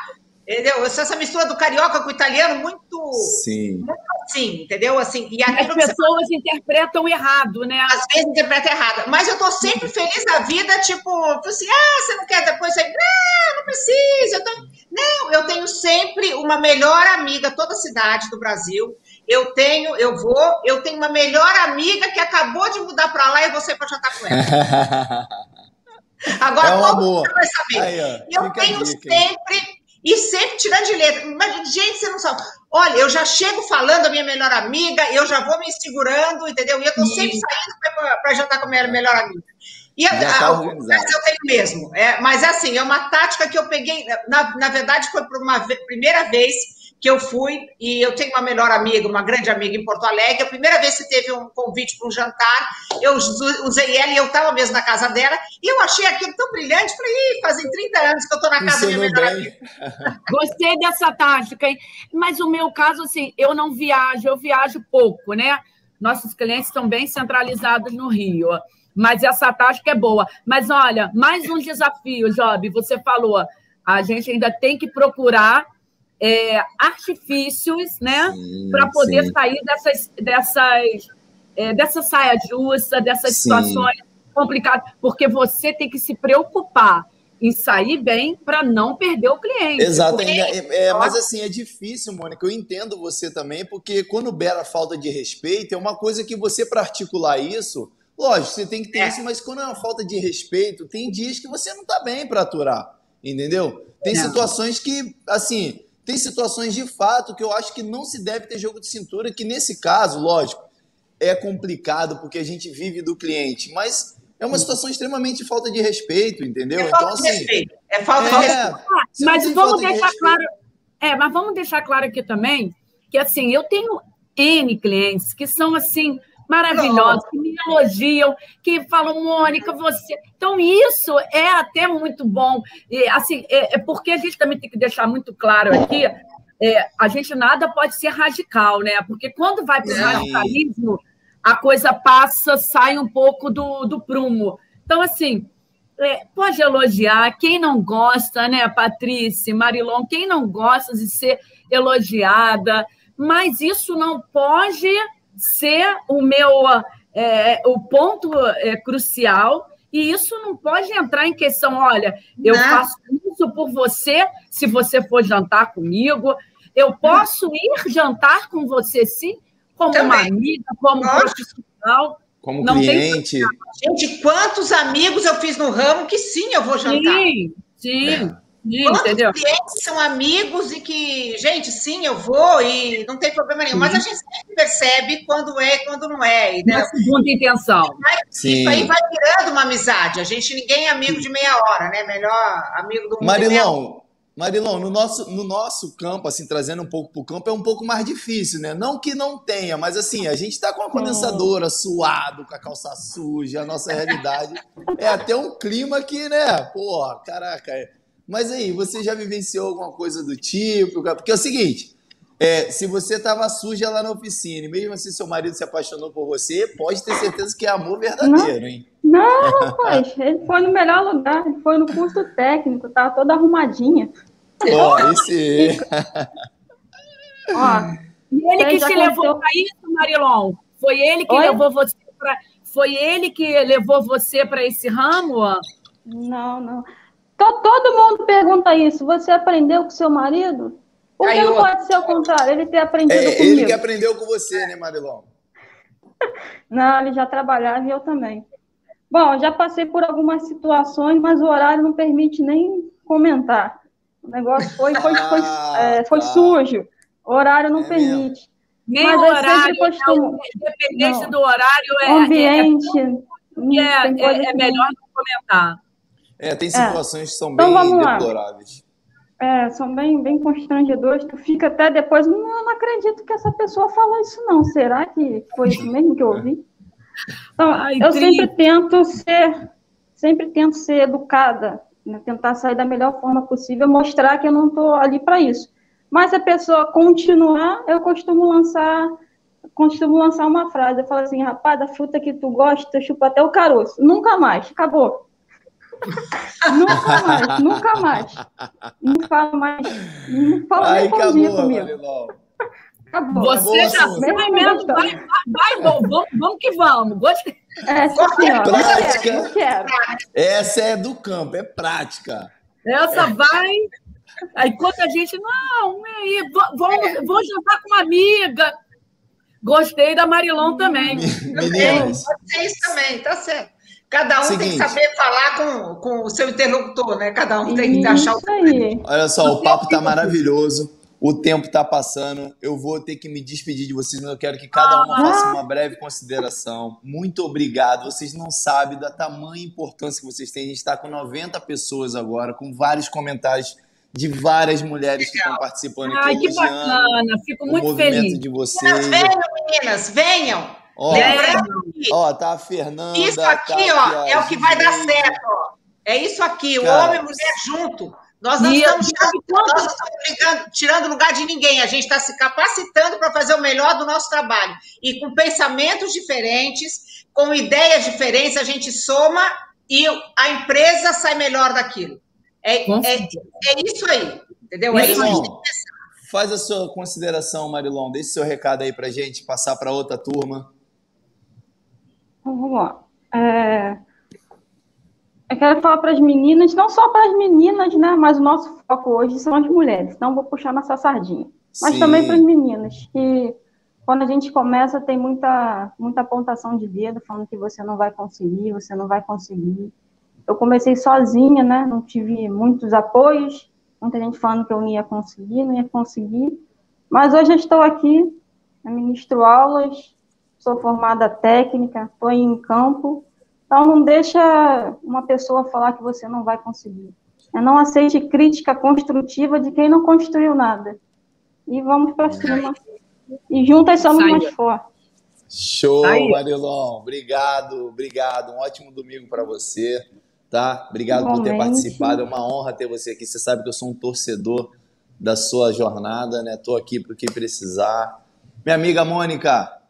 Entendeu? Essa mistura do carioca com o italiano, muito. Sim. Muito assim, entendeu? Assim, e As pessoas você... interpretam errado, né? Às vezes interpretam errado. Mas eu tô sempre feliz da vida, tipo, assim, ah, você não quer depois? Você... Não, não precisa. Eu tô... Não, eu tenho sempre uma melhor amiga toda cidade do Brasil. Eu tenho, eu vou, eu tenho uma melhor amiga que acabou de mudar para lá e você para jantar com ela. Agora é todo mundo vai saber. Aí, eu tenho sempre e sempre tirando de letra. Mas, gente, você não sabe. Olha, eu já chego falando a minha melhor amiga, eu já vou me segurando, entendeu? E eu tô sempre saindo para jantar com a minha melhor amiga. E a, tá a, eu tenho mesmo. É, mas assim, é uma tática que eu peguei. Na, na verdade, foi por uma primeira vez que eu fui, e eu tenho uma melhor amiga, uma grande amiga em Porto Alegre. A primeira vez que teve um convite para um jantar, eu usei ela e eu estava mesmo na casa dela, e eu achei aquilo tão brilhante. Falei, Ih, fazem 30 anos que eu estou na casa da minha melhor bem. amiga. Gostei dessa tática, hein? Mas o meu caso, assim, eu não viajo, eu viajo pouco, né? Nossos clientes estão bem centralizados no Rio. Mas essa tática é boa. Mas olha, mais um desafio, Job. Você falou, a gente ainda tem que procurar é, artifícios, né, para poder sim. sair dessas, dessas, é, dessa saia justa, dessas sim. situações complicadas, porque você tem que se preocupar em sair bem para não perder o cliente. Exato, porque... é, é, mas assim, é difícil, Mônica, eu entendo você também, porque quando beira falta de respeito, é uma coisa que você, para articular isso, lógico, você tem que ter é. isso, mas quando é uma falta de respeito, tem dias que você não está bem para aturar, entendeu? Tem situações que, assim, tem situações de fato que eu acho que não se deve ter jogo de cintura, que nesse caso, lógico, é complicado porque a gente vive do cliente, mas é uma situação extremamente de falta de respeito, entendeu? É então, assim. Respeito. É falta de é, respeito. mas vamos deixar claro. É, mas vamos deixar claro aqui também que assim, eu tenho N clientes que são assim maravilhosos, que me elogiam, que falam, Mônica, você. Então, isso é até muito bom. E, assim, é, é porque a gente também tem que deixar muito claro aqui. É, a gente nada pode ser radical, né? Porque quando vai para o radicalismo, a coisa passa, sai um pouco do, do prumo. Então, assim, é, pode elogiar, quem não gosta, né, Patrícia, Marilon, quem não gosta de ser elogiada, mas isso não pode ser o meu é, o ponto é, crucial e isso não pode entrar em questão, olha, eu não. faço isso por você, se você for jantar comigo, eu posso ir jantar com você sim, como Também. uma amiga, como Nossa. profissional. Como não cliente. Gente, quantos amigos eu fiz no ramo que sim, eu vou jantar. Sim, sim. É. Quantos entendeu? clientes são amigos e que, gente, sim, eu vou e não tem problema nenhum, sim. mas a gente sempre percebe quando é e quando não é. Né? segunda intenção. Sim. Isso aí vai virando uma amizade. A gente, ninguém é amigo de meia hora, né? Melhor amigo do mundo. Marilão, Marilão, no nosso, no nosso campo, assim, trazendo um pouco para o campo, é um pouco mais difícil, né? Não que não tenha, mas assim, a gente está com a condensadora, suado, com a calça suja, a nossa realidade é até um clima que, né? Pô, caraca, é mas aí, você já vivenciou alguma coisa do tipo? Porque é o seguinte, é, se você estava suja lá na oficina, e mesmo assim seu marido se apaixonou por você, pode ter certeza que é amor verdadeiro, não, hein? Não, rapaz, ele foi no melhor lugar, ele foi no curso técnico, tava toda arrumadinha. Ó, oh, esse... Ó, e ele que te levou para isso, Marilon? Foi ele que Oi? levou você para... Foi ele que levou você para esse ramo? Não, não. Todo mundo pergunta isso. Você aprendeu com seu marido? Por que não pode ser o contrário? Ele ter aprendido é, comigo. Ele que aprendeu com você, né, Marilon? não, ele já trabalhava e eu também. Bom, já passei por algumas situações, mas o horário não permite nem comentar. O negócio foi, foi, foi, ah, é, foi tá. sujo. O horário não é permite. Nem mas o horário, costumo... independente não. do horário, é, ambiente, é, é, é melhor não comentar. É, tem é. situações é. que são então, bem deploráveis. É, são bem, bem constrangedoras. Tu fica até depois, não, não acredito que essa pessoa falou isso, não. Será que foi isso mesmo que eu ouvi? Então, Ai, eu sempre tento ser, sempre tento ser educada, né? tentar sair da melhor forma possível, mostrar que eu não estou ali para isso. Mas se a pessoa continuar, eu costumo lançar, costumo lançar uma frase. Eu falo assim, rapaz, da fruta que tu gosta, chupa até o caroço. Nunca mais, acabou nunca mais, nunca mais. Não fala mais. Não fala Ai, nem bom dia comigo. Acabou. Você já sabe mesmo. Vai, vai, vai vamos, vamos que vamos. Gostei. É, sim, senhora. Prática. Quero, quero. Essa é do campo, é prática. Essa é. vai. Aí quando a gente, não, aí, vou, é. vou jantar com uma amiga. Gostei da Marilon também. Meninas. Vocês também, tá certo. Cada um Seguinte. tem que saber falar com, com o seu interlocutor, né? Cada um tem que achar o. Aí. Olha só, o papo tá maravilhoso. O tempo está passando, eu vou ter que me despedir de vocês, mas eu quero que cada uma faça uma breve consideração. Muito obrigado. Vocês não sabem da tamanha importância que vocês têm. A gente está com 90 pessoas agora, com vários comentários de várias mulheres que estão participando aqui. Ai, que bacana, fico muito feliz. de vocês. Venham, meninas, venham. Ó, ó, tá a Fernanda. Isso aqui, tá ó, é o que vai dar certo, ó. É isso aqui, o homem e mulher junto. Nós não estamos, tirando, nós estamos tirando lugar de ninguém, a gente está se capacitando para fazer o melhor do nosso trabalho. E com pensamentos diferentes, com ideias diferentes, a gente soma e a empresa sai melhor daquilo. É, é, é isso aí, entendeu? É isso aí. Faz a sua consideração, Marilon. Deixe seu recado aí para gente, passar para outra turma. Vamos lá. É, eu quero falar para as meninas, não só para as meninas, né? Mas o nosso foco hoje são as mulheres. Então, vou puxar nossa sardinha. Mas Sim. também para as meninas, que quando a gente começa, tem muita, muita apontação de dedo, falando que você não vai conseguir, você não vai conseguir. Eu comecei sozinha, né? Não tive muitos apoios, muita gente falando que eu não ia conseguir, não ia conseguir. Mas hoje eu estou aqui, ministro aulas, sou formada técnica, estou em campo, então, não deixa uma pessoa falar que você não vai conseguir. É não aceite crítica construtiva de quem não construiu nada. E vamos para cima. E juntas somos mais fortes. Show, Aí. Marilon. Obrigado, obrigado. Um ótimo domingo para você, tá? Obrigado por ter participado. É uma honra ter você aqui. Você sabe que eu sou um torcedor da sua jornada, né? Tô aqui para o que precisar. Minha amiga Mônica,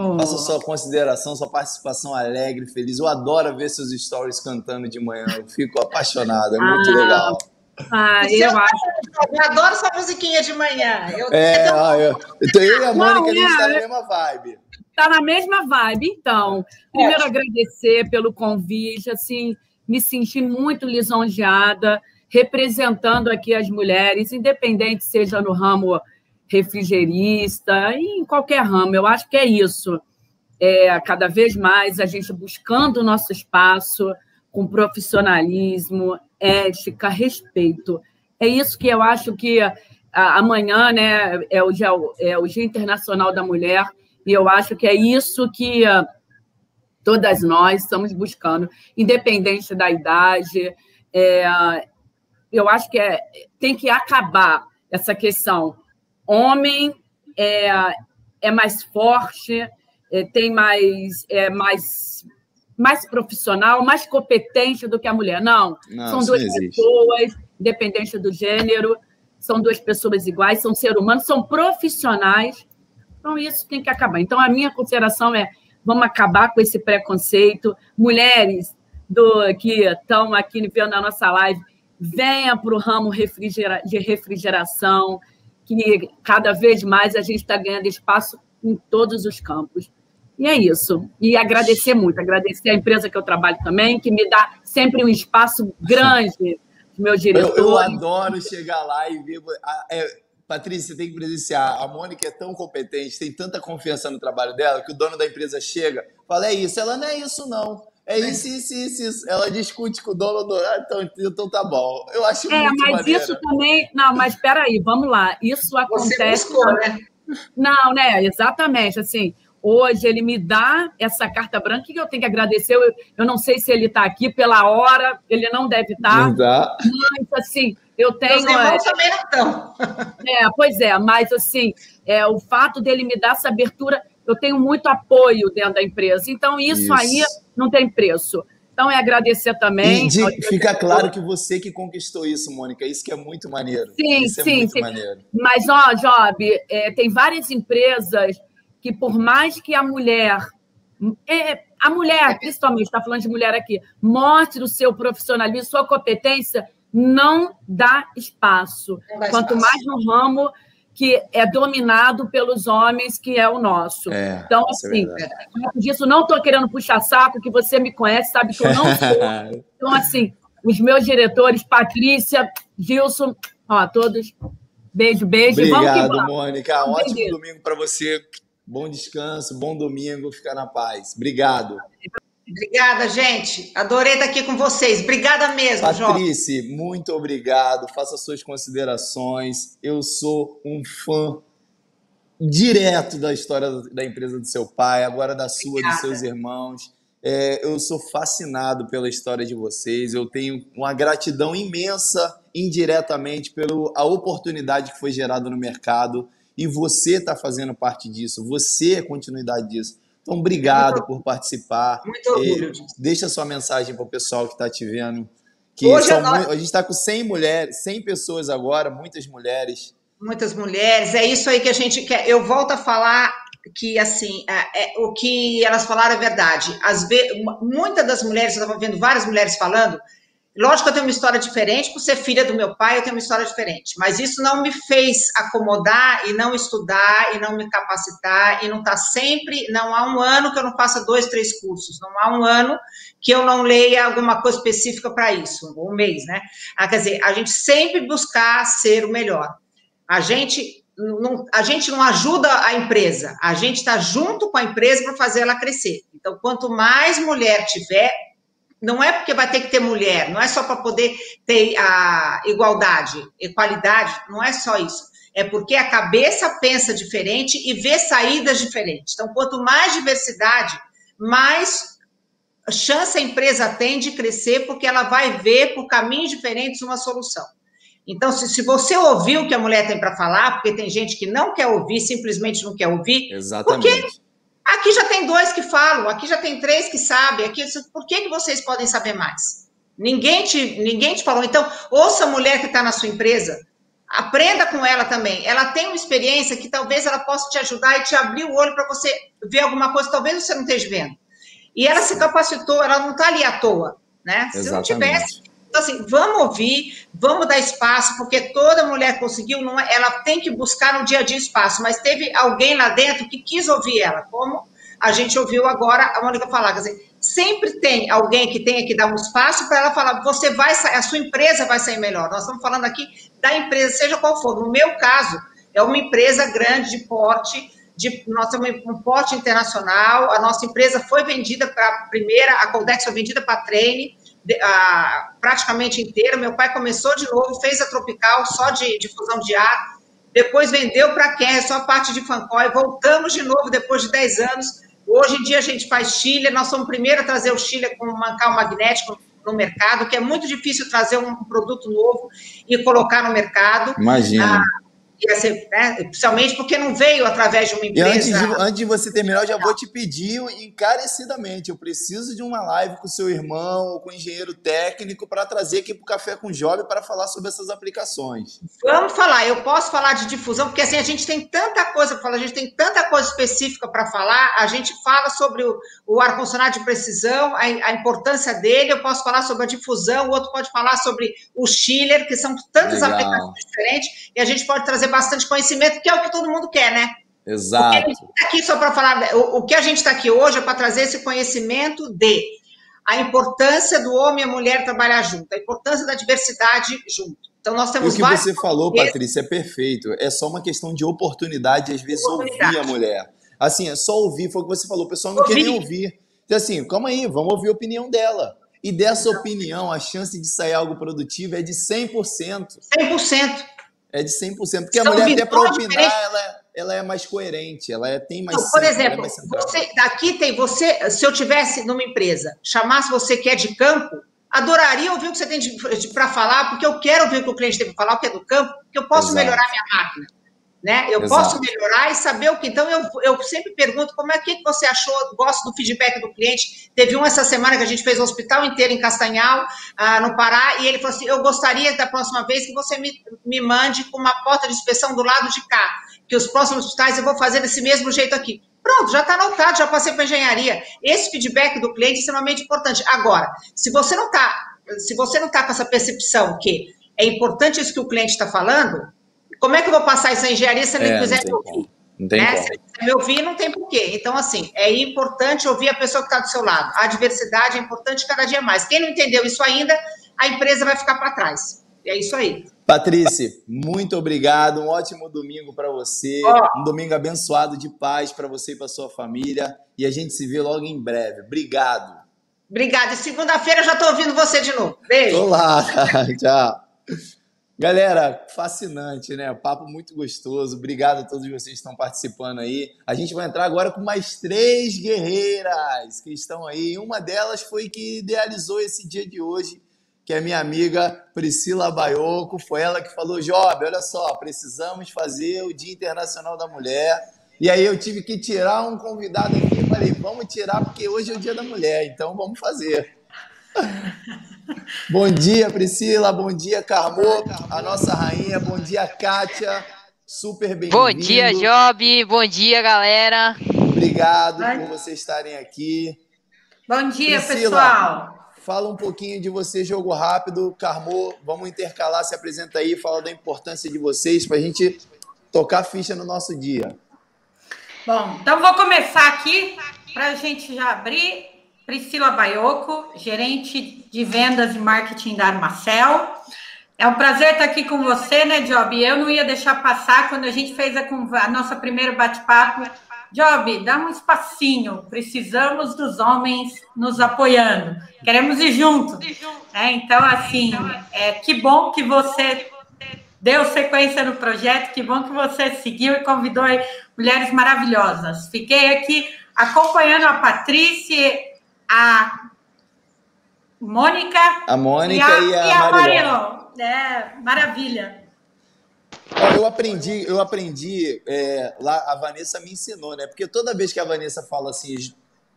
Oh. Faça sua consideração, sua participação alegre, feliz. Eu adoro ver seus stories cantando de manhã. Eu fico apaixonado, é muito ah. legal. Ah, eu, eu acho. Eu adoro essa musiquinha de manhã. Eu, é, ah, eu, então eu e a Mônica, Não, a gente está é, na mesma vibe. Está na mesma vibe, então. Primeiro, é. agradecer pelo convite, assim, me senti muito lisonjeada, representando aqui as mulheres, independente seja no ramo refrigerista, em qualquer ramo. Eu acho que é isso. É, cada vez mais a gente buscando o nosso espaço com profissionalismo, ética, respeito. É isso que eu acho que amanhã né, é, o dia, é o Dia Internacional da Mulher, e eu acho que é isso que todas nós estamos buscando, independente da idade. É, eu acho que é, tem que acabar essa questão homem é, é mais forte, é, tem mais, é mais, mais profissional, mais competente do que a mulher. Não, não são duas pessoas, independente do gênero, são duas pessoas iguais, são seres humanos, são profissionais. Então, isso tem que acabar. Então, a minha consideração é: vamos acabar com esse preconceito. Mulheres do que estão aqui vendo a nossa live, venha para o ramo refrigera de refrigeração, que cada vez mais a gente está ganhando espaço em todos os campos. E é isso. E agradecer muito, agradecer a empresa que eu trabalho também, que me dá sempre um espaço grande, meus diretores. Eu, eu adoro chegar lá e ver. É, Patrícia, você tem que presenciar. A Mônica é tão competente, tem tanta confiança no trabalho dela, que o dono da empresa chega fala: é isso. Ela não é isso, não. É isso, isso, isso, isso. Ela discute com o dono do. Ah, então, então tá bom. Eu acho É, mas maneiro. isso também. Não, mas espera aí, vamos lá. Isso acontece. Você buscou, né? Não, né? Exatamente. Assim, hoje ele me dá essa carta branca que eu tenho que agradecer. Eu, eu não sei se ele está aqui pela hora, ele não deve estar. Tá, tá. Mas, assim, eu tenho. Os irmãos é, também não estão. É, pois é, mas, assim, é, o fato dele me dar essa abertura eu tenho muito apoio dentro da empresa. Então, isso, isso. aí não tem preço. Então, é agradecer também. E de, fica claro que você que conquistou isso, Mônica. Isso que é muito maneiro. Sim, isso é sim. É sim. Maneiro. Mas, ó, Job, é, tem várias empresas que, por mais que a mulher. É, a mulher, principalmente, está falando de mulher aqui, mostre o seu profissionalismo, sua competência, não dá espaço. Não dá Quanto espaço. mais no ramo que é dominado pelos homens, que é o nosso. É, então, é assim, é disso, não estou querendo puxar saco, que você me conhece, sabe que eu não sou. então, assim, os meus diretores, Patrícia, Gilson, ó, todos. Beijo, beijo. Obrigado, vamos Mônica. Um Ótimo domingo para você. Bom descanso, bom domingo. Fica na paz. Obrigado. Obrigada, gente. Adorei estar aqui com vocês. Obrigada mesmo, Patrícia, muito obrigado. Faça suas considerações. Eu sou um fã direto da história da empresa do seu pai, agora da sua, obrigada. dos seus irmãos. É, eu sou fascinado pela história de vocês. Eu tenho uma gratidão imensa, indiretamente, pela oportunidade que foi gerada no mercado. E você está fazendo parte disso. Você é continuidade disso. Então, obrigado por participar. Muito orgulho. deixa sua mensagem para o pessoal que está te vendo. Que Hoje são, nós... A gente está com 100 mulheres, 100 pessoas agora, muitas mulheres. Muitas mulheres. É isso aí que a gente quer. Eu volto a falar que assim é, é, o que elas falaram é verdade. As muitas das mulheres, eu estava vendo várias mulheres falando. Lógico que eu tenho uma história diferente, por ser filha do meu pai, eu tenho uma história diferente. Mas isso não me fez acomodar e não estudar e não me capacitar e não estar tá sempre. Não há um ano que eu não faça dois, três cursos. Não há um ano que eu não leia alguma coisa específica para isso, um mês, né? Ah, quer dizer, a gente sempre buscar ser o melhor. A gente não, a gente não ajuda a empresa, a gente está junto com a empresa para fazer ela crescer. Então, quanto mais mulher tiver, não é porque vai ter que ter mulher, não é só para poder ter a igualdade, equalidade, não é só isso. É porque a cabeça pensa diferente e vê saídas diferentes. Então, quanto mais diversidade, mais chance a empresa tem de crescer, porque ela vai ver por caminhos diferentes uma solução. Então, se, se você ouviu o que a mulher tem para falar, porque tem gente que não quer ouvir, simplesmente não quer ouvir. Exatamente. Porque aqui já tem dois que falam, aqui já tem três que sabem, aqui, por que, que vocês podem saber mais? Ninguém te, ninguém te falou. Então, ouça a mulher que está na sua empresa, aprenda com ela também. Ela tem uma experiência que talvez ela possa te ajudar e te abrir o olho para você ver alguma coisa, talvez você não esteja vendo. E ela se capacitou, ela não está ali à toa, né? Se não tivesse, então, assim, vamos ouvir, vamos dar espaço, porque toda mulher conseguiu, não, é, ela tem que buscar no dia a dia espaço, mas teve alguém lá dentro que quis ouvir ela, como a gente ouviu agora a Mônica falar, quer dizer, sempre tem alguém que tenha que dar um espaço para ela falar, você vai sair, a sua empresa vai sair melhor. Nós estamos falando aqui da empresa, seja qual for. No meu caso, é uma empresa grande de porte, de, nós temos um porte internacional, a nossa empresa foi vendida para a primeira, a Coldex foi vendida para a Treine, a, praticamente inteira. Meu pai começou de novo, fez a Tropical só de, de fusão de ar, depois vendeu para a Kerr só a parte de Fancói, voltamos de novo depois de 10 anos. Hoje em dia a gente faz Chile, nós somos o primeiro a trazer o Chile com o mancal magnético no mercado, que é muito difícil trazer um produto novo e colocar no mercado. Imagina. Ah, ser, né, principalmente porque não veio através de uma empresa. Antes de, antes de, você terminar, eu já vou te pedir encarecidamente. Eu preciso de uma live com seu irmão ou com o engenheiro técnico para trazer aqui para o Café com Job para falar sobre essas aplicações. Vamos falar. Eu posso falar de difusão, porque assim a gente tem tanta coisa para falar, a gente tem tanta coisa específica para falar. A gente fala sobre o, o ar-condicionado de precisão, a, a, importância dele. Eu posso falar sobre a difusão, o outro pode falar sobre o chiller, que são tantas Legal. aplicações diferentes, e a gente pode trazer bastante conhecimento, que é o que todo mundo quer, né? Exato. Tá aqui só para falar, o, o, que a gente está aqui hoje é para trazer esse conhecimento de a importância do homem e a mulher trabalhar junto, a importância da diversidade junto. Então nós temos e o que você falou, Patrícia, é perfeito. É só uma questão de oportunidade, às vezes oportunidade. ouvir a mulher. Assim, é só ouvir, foi o que você falou, o pessoal não ouvir. quer nem ouvir. Então, assim, calma aí, vamos ouvir a opinião dela. E dessa opinião, a chance de sair algo produtivo é de 100%. 100%. É de 100%. Porque São a mulher, até para opinar, ela, ela é mais coerente, ela é, tem mais. Não, por centro, exemplo, é você, aqui tem você. Se eu tivesse numa empresa, chamasse você que é de campo, adoraria ouvir o que você tem para falar, porque eu quero ouvir o que o cliente tem para falar, o que é do campo, porque eu posso Exato. melhorar minha máquina. Né? Eu Exato. posso melhorar e saber o que. Então, eu, eu sempre pergunto como é que você achou, gosto do feedback do cliente. Teve um essa semana que a gente fez o hospital inteiro em Castanhal, ah, no Pará, e ele falou assim: Eu gostaria da próxima vez que você me, me mande com uma porta de inspeção do lado de cá, que os próximos hospitais eu vou fazer desse mesmo jeito aqui. Pronto, já está anotado, já passei para engenharia. Esse feedback do cliente é extremamente importante. Agora, se você não está, se você não está com essa percepção que é importante isso que o cliente está falando, como é que eu vou passar essa engenharia se ele é, quiser me ouvir? Não tem né? Se ele quiser me ouvir, não tem porquê. Então, assim, é importante ouvir a pessoa que está do seu lado. A diversidade é importante cada dia mais. Quem não entendeu isso ainda, a empresa vai ficar para trás. É isso aí. Patrícia, muito obrigado. Um ótimo domingo para você. Oh. Um domingo abençoado de paz para você e para sua família. E a gente se vê logo em breve. Obrigado. Obrigada. E segunda-feira eu já estou ouvindo você de novo. Beijo. Olá. Tchau. Galera, fascinante, né? Papo muito gostoso. Obrigado a todos vocês que estão participando aí. A gente vai entrar agora com mais três guerreiras que estão aí. Uma delas foi que idealizou esse dia de hoje, que é minha amiga Priscila Baioco. Foi ela que falou: Job, olha só, precisamos fazer o Dia Internacional da Mulher. E aí eu tive que tirar um convidado aqui. Falei: vamos tirar, porque hoje é o Dia da Mulher, então vamos fazer. Bom dia, Priscila. Bom dia, Carmo, a nossa rainha. Bom dia, Kátia. Super bem-vindo. Bom dia, Job. Bom dia, galera. Obrigado por vocês estarem aqui. Bom dia, Priscila, pessoal. Fala um pouquinho de você, jogo rápido. Carmo, vamos intercalar, se apresenta aí, fala da importância de vocês para a gente tocar ficha no nosso dia. Bom, então vou começar aqui para a gente já abrir Priscila Baioco, gerente de vendas e marketing da Armacel. É um prazer estar aqui com você, né, Job? Eu não ia deixar passar quando a gente fez a, a nossa primeira bate-papo. Job, dá um espacinho. Precisamos dos homens nos apoiando. Queremos ir junto. É, então, assim, é, que bom que você deu sequência no projeto, que bom que você seguiu e convidou mulheres maravilhosas. Fiquei aqui acompanhando a Patrícia a Mônica, a Mônica e a, e a. É, maravilha. Eu aprendi, eu aprendi é, lá, a Vanessa me ensinou, né? Porque toda vez que a Vanessa fala assim,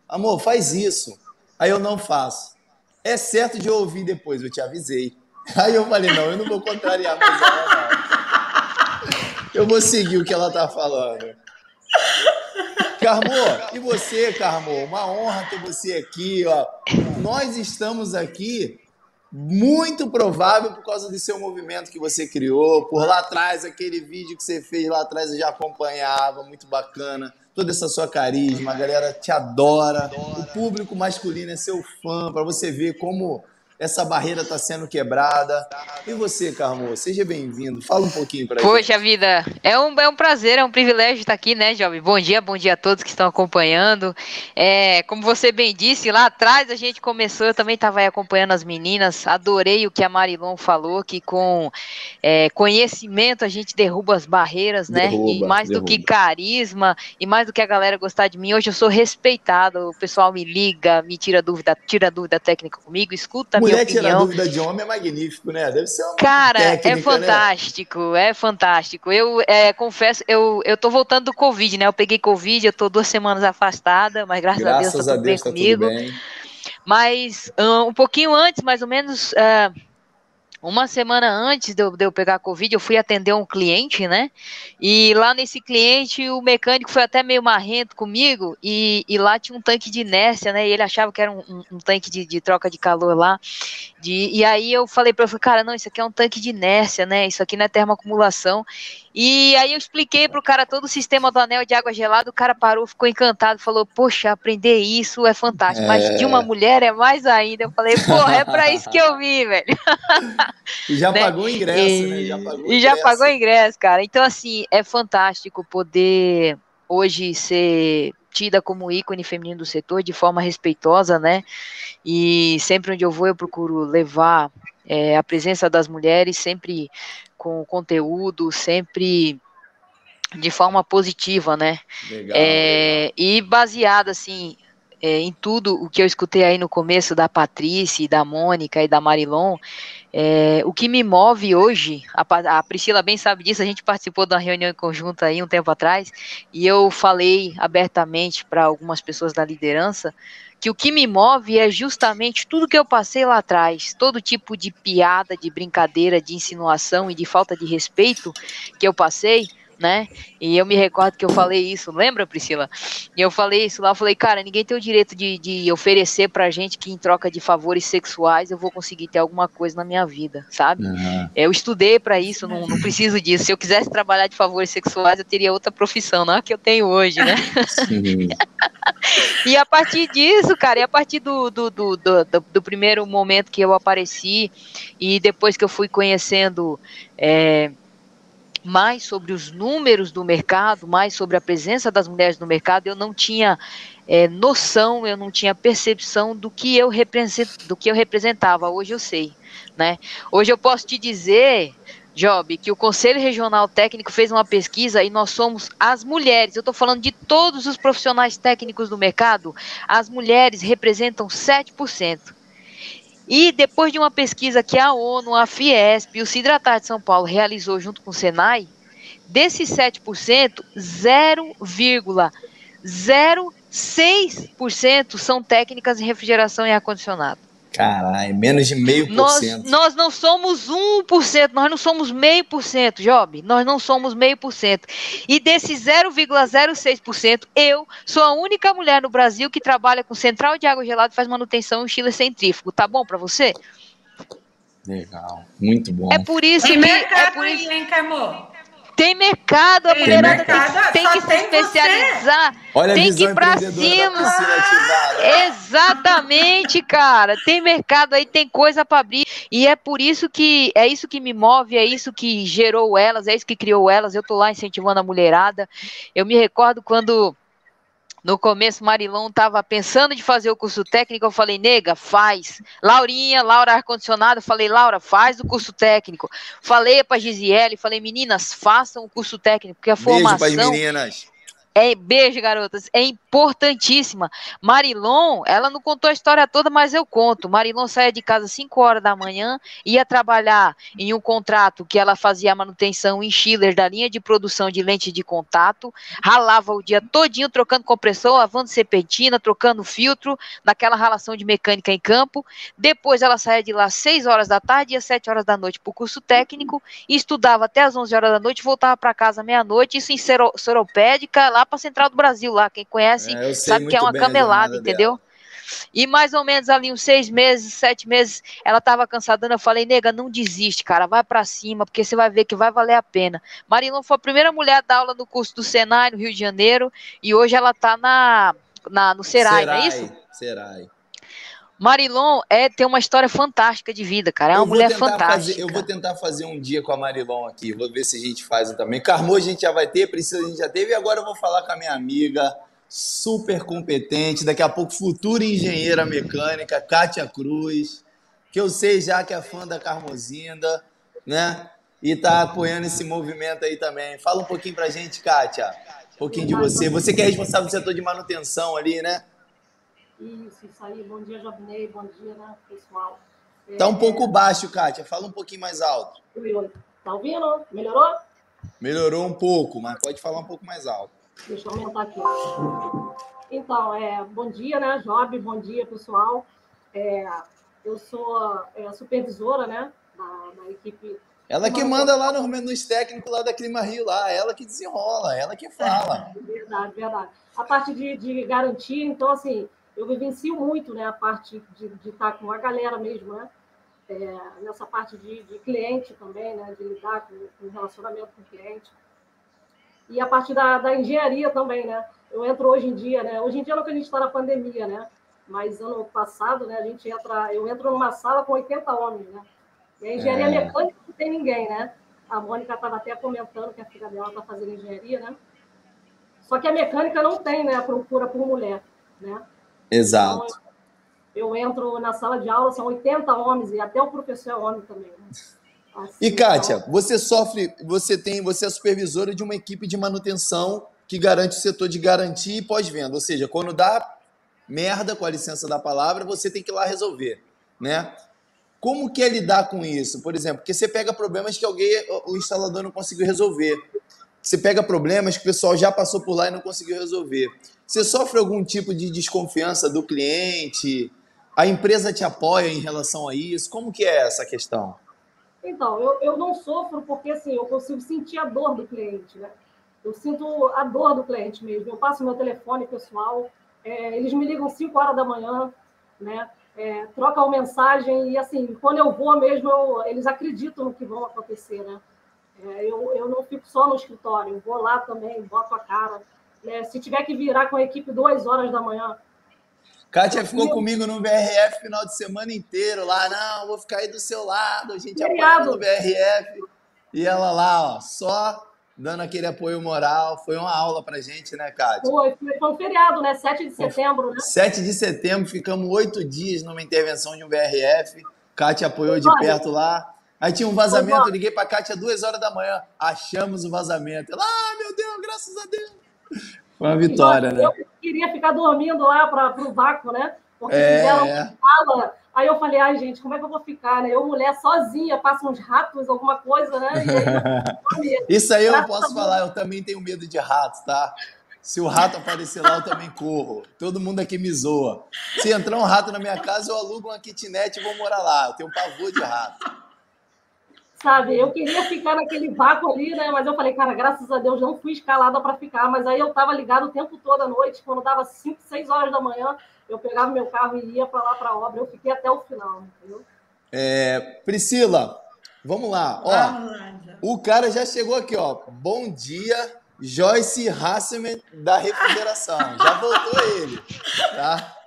amor, faz isso, aí eu não faço. É certo de ouvir depois, eu te avisei. Aí eu falei, não, eu não vou contrariar mais ela, não. Eu vou seguir o que ela tá falando. Carmo, e você, Carmo? Uma honra ter você aqui. Ó. Nós estamos aqui, muito provável por causa do seu movimento que você criou. Por lá atrás, aquele vídeo que você fez lá atrás, eu já acompanhava, muito bacana. Toda essa sua carisma, a galera te adora. O público masculino é seu fã, para você ver como essa barreira está sendo quebrada. E você, Carmo, seja bem-vindo. Fala um pouquinho para gente. Poxa vida, é um, é um prazer, é um privilégio estar aqui, né, Jovem? Bom dia, bom dia a todos que estão acompanhando. É, como você bem disse, lá atrás a gente começou, eu também estava acompanhando as meninas, adorei o que a Marilon falou, que com é, conhecimento a gente derruba as barreiras, né? Derruba, e mais derruba. do que carisma, e mais do que a galera gostar de mim, hoje eu sou respeitado, o pessoal me liga, me tira dúvida, tira dúvida técnica comigo, escuta Muito mulher tirar dúvida de homem é magnífico, né? Deve ser uma Cara, é técnica, é fantástico, né? é fantástico. Eu é, confesso, eu, eu tô voltando do Covid, né? Eu peguei Covid, eu tô duas semanas afastada, mas graças, graças a Deus tá tudo bem tá comigo. Tudo bem. Mas um, um pouquinho antes, mais ou menos. Uh, uma semana antes de eu, de eu, pegar a Covid, eu fui atender um cliente, né? E lá nesse cliente, o mecânico foi até meio marrento comigo, e, e lá tinha um tanque de inércia, né? E ele achava que era um, um, um tanque de, de, troca de calor lá. De, e aí eu falei para ele, cara, não, isso aqui é um tanque de inércia, né? Isso aqui não é termoacumulação. E aí eu expliquei pro cara todo o sistema do anel de água gelada, o cara parou, ficou encantado, falou, poxa, aprender isso é fantástico, é... mas de uma mulher é mais ainda. Eu falei, porra, é pra isso que eu vi, velho. E já né? pagou o ingresso, e... né? Já pagou e já pagou o ingresso, cara. Então, assim, é fantástico poder hoje ser tida como ícone feminino do setor de forma respeitosa, né? E sempre onde eu vou eu procuro levar é, a presença das mulheres sempre com conteúdo, sempre de forma positiva, né? Legal, é, legal. E baseado assim é, em tudo o que eu escutei aí no começo da Patrícia, da Mônica e da Marilon, é, o que me move hoje, a, a, Priscila bem sabe disso, a gente participou de uma reunião em conjunto aí um tempo atrás, e eu falei abertamente para algumas pessoas da liderança que o que me move é justamente tudo que eu passei lá atrás, todo tipo de piada, de brincadeira, de insinuação e de falta de respeito que eu passei, né? E eu me recordo que eu falei isso, lembra, Priscila? E eu falei isso lá, eu falei, cara, ninguém tem o direito de, de oferecer pra gente que em troca de favores sexuais eu vou conseguir ter alguma coisa na minha vida, sabe? Uhum. Eu estudei para isso, não, não, preciso disso. Se eu quisesse trabalhar de favores sexuais, eu teria outra profissão, não é a que eu tenho hoje, né? e a partir disso, cara, e a partir do, do, do, do, do primeiro momento que eu apareci e depois que eu fui conhecendo. É, mais sobre os números do mercado, mais sobre a presença das mulheres no mercado, eu não tinha é, noção, eu não tinha percepção do que eu do que eu representava. Hoje eu sei, né? Hoje eu posso te dizer, Job, que o Conselho Regional Técnico fez uma pesquisa e nós somos as mulheres. Eu estou falando de todos os profissionais técnicos do mercado, as mulheres representam 7%. E depois de uma pesquisa que a ONU, a Fiesp e o Cidratar de São Paulo realizou junto com o Senai, desses 7%, 0,06% são técnicas de refrigeração e ar-condicionado. Caralho, menos de meio por cento. Nós não somos 1%, nós não somos meio por cento, Job. Nós não somos meio por cento. E desse 0,06%, eu sou a única mulher no Brasil que trabalha com central de água gelada e faz manutenção em chile centrífugo. Tá bom para você? Legal, muito bom. É por isso que. É por isso... Hein, tem mercado, a mulherada tem, tem, que se especializar, Olha tem que ir pra cima. Exatamente, cara. Tem mercado aí, tem coisa para abrir. E é por isso que é isso que me move, é isso que gerou elas, é isso que criou elas. Eu tô lá incentivando a mulherada. Eu me recordo quando no começo, Marilon estava pensando de fazer o curso técnico. Eu falei, nega, faz. Laurinha, Laura ar-condicionado. Falei, Laura, faz o curso técnico. Falei para Gisiele, falei, meninas, façam o curso técnico, porque a Beijo formação. Beijo meninas. É, beijo, garotas. É importantíssima. Marilon, ela não contou a história toda, mas eu conto. Marilon saía de casa às 5 horas da manhã, ia trabalhar em um contrato que ela fazia a manutenção em Schiller da linha de produção de lente de contato, ralava o dia todinho trocando compressor, lavando serpentina, trocando filtro, naquela relação de mecânica em campo. Depois ela saía de lá às 6 horas da tarde e às 7 horas da noite para o curso técnico, estudava até às 11 horas da noite, voltava para casa meia-noite, isso em Soropédica, lá para Central do Brasil, lá. Quem conhece é, sabe que é uma camelada, entendeu? Dela. E mais ou menos ali uns seis meses, sete meses, ela estava cansada. Eu falei, nega, não desiste, cara, vai para cima, porque você vai ver que vai valer a pena. Marilon foi a primeira mulher a dar aula no curso do Senai, no Rio de Janeiro, e hoje ela está na, na, no Serai, Serai, não é isso? Serai. Marilon é, tem uma história fantástica de vida, cara. É uma mulher fantástica. Fazer, eu vou tentar fazer um dia com a Marilon aqui. Vou ver se a gente faz também. Carmo a gente já vai ter, Priscila a gente já teve. E agora eu vou falar com a minha amiga, super competente, daqui a pouco futura engenheira mecânica, Kátia Cruz, que eu sei já que é fã da Carmozinda, né? E tá apoiando esse movimento aí também. Fala um pouquinho pra gente, Kátia. Um pouquinho de você. Você que é responsável do setor de manutenção ali, né? Isso, isso aí. Bom dia, Jobnei. Bom dia, né, pessoal. Tá um pouco baixo, Kátia. Fala um pouquinho mais alto. Tá ouvindo? Melhorou? Melhorou um pouco, mas pode falar um pouco mais alto. Deixa eu aumentar aqui. Então, é, bom dia, né, Job? Bom dia, pessoal. É, eu sou é, supervisora, né, da, da equipe ela que manda lá no, nos técnicos lá da Clima Rio, lá, ela que desenrola, ela que fala. É, verdade, verdade. A parte de, de garantia, então, assim, eu vivencio muito né, a parte de, de estar com a galera mesmo, né? É, nessa parte de, de, cliente também, né? De lidar com, com relacionamento com o cliente. E a parte da, da, engenharia também, né? Eu entro hoje em dia, né? Hoje em dia não que a gente está na pandemia, né? Mas ano passado, né? A gente entra, eu entro numa sala com 80 homens, né? E a engenharia é. mecânica não tem ninguém, né? A Mônica estava até comentando que a filha dela está fazendo engenharia, né? Só que a mecânica não tem, né? A procura por mulher, né? Exato. Então, eu entro na sala de aula, são 80 homens, e até o professor é homem também. Né? Assim, e Kátia, então... você sofre, você tem, você é supervisora de uma equipe de manutenção que garante o setor de garantia e pós-venda. Ou seja, quando dá merda, com a licença da palavra, você tem que ir lá resolver, né? Como que é lidar com isso? Por exemplo, porque você pega problemas que alguém, o instalador não conseguiu resolver. Você pega problemas que o pessoal já passou por lá e não conseguiu resolver. Você sofre algum tipo de desconfiança do cliente? A empresa te apoia em relação a isso? Como que é essa questão? Então, eu, eu não sofro porque assim, eu consigo sentir a dor do cliente, né? eu sinto a dor do cliente mesmo. Eu passo meu telefone pessoal, é, eles me ligam 5 horas da manhã, né? É, trocam mensagem e assim, quando eu vou mesmo, eu, eles acreditam no que vão acontecer, né? É, eu, eu não fico só no escritório, eu vou lá também, boto a cara. Né? Se tiver que virar com a equipe duas horas da manhã. Kátia ficou comigo no BRF final de semana inteiro lá, não, vou ficar aí do seu lado, a gente apoia no BRF. E ela lá, ó, só dando aquele apoio moral. Foi uma aula pra gente, né, Kátia? Foi, foi um feriado, né? 7 de setembro, né? 7 de setembro, ficamos oito dias numa intervenção de um BRF. Kátia apoiou de perto lá. Aí tinha um vazamento, eu liguei pra Kátia duas horas da manhã. Achamos o vazamento. Ela, ah, meu Deus, graças a Deus. Foi uma vitória, né? Eu queria ficar dormindo lá para o vácuo, né? Porque é, fizeram é. Fala. Aí eu falei, ai, gente, como é que eu vou ficar, né? Eu, mulher, sozinha, passa uns ratos, alguma coisa, né? Aí, Isso aí eu posso falar, eu também tenho medo de ratos, tá? Se o rato aparecer lá, eu também corro. Todo mundo aqui me zoa. Se entrar um rato na minha casa, eu alugo uma kitnet e vou morar lá. Eu tenho um pavor de rato sabe? Eu queria ficar naquele vácuo ali, né? Mas eu falei, cara, graças a Deus não fui escalada para ficar. Mas aí eu tava ligado o tempo todo à noite, quando dava 5, 6 horas da manhã, eu pegava meu carro e ia para lá para a obra. Eu fiquei até o final, entendeu? É, Priscila, vamos lá. Ó, o cara já chegou aqui, ó. Bom dia, Joyce Hasselman da Refrigeração. Já voltou ele, tá?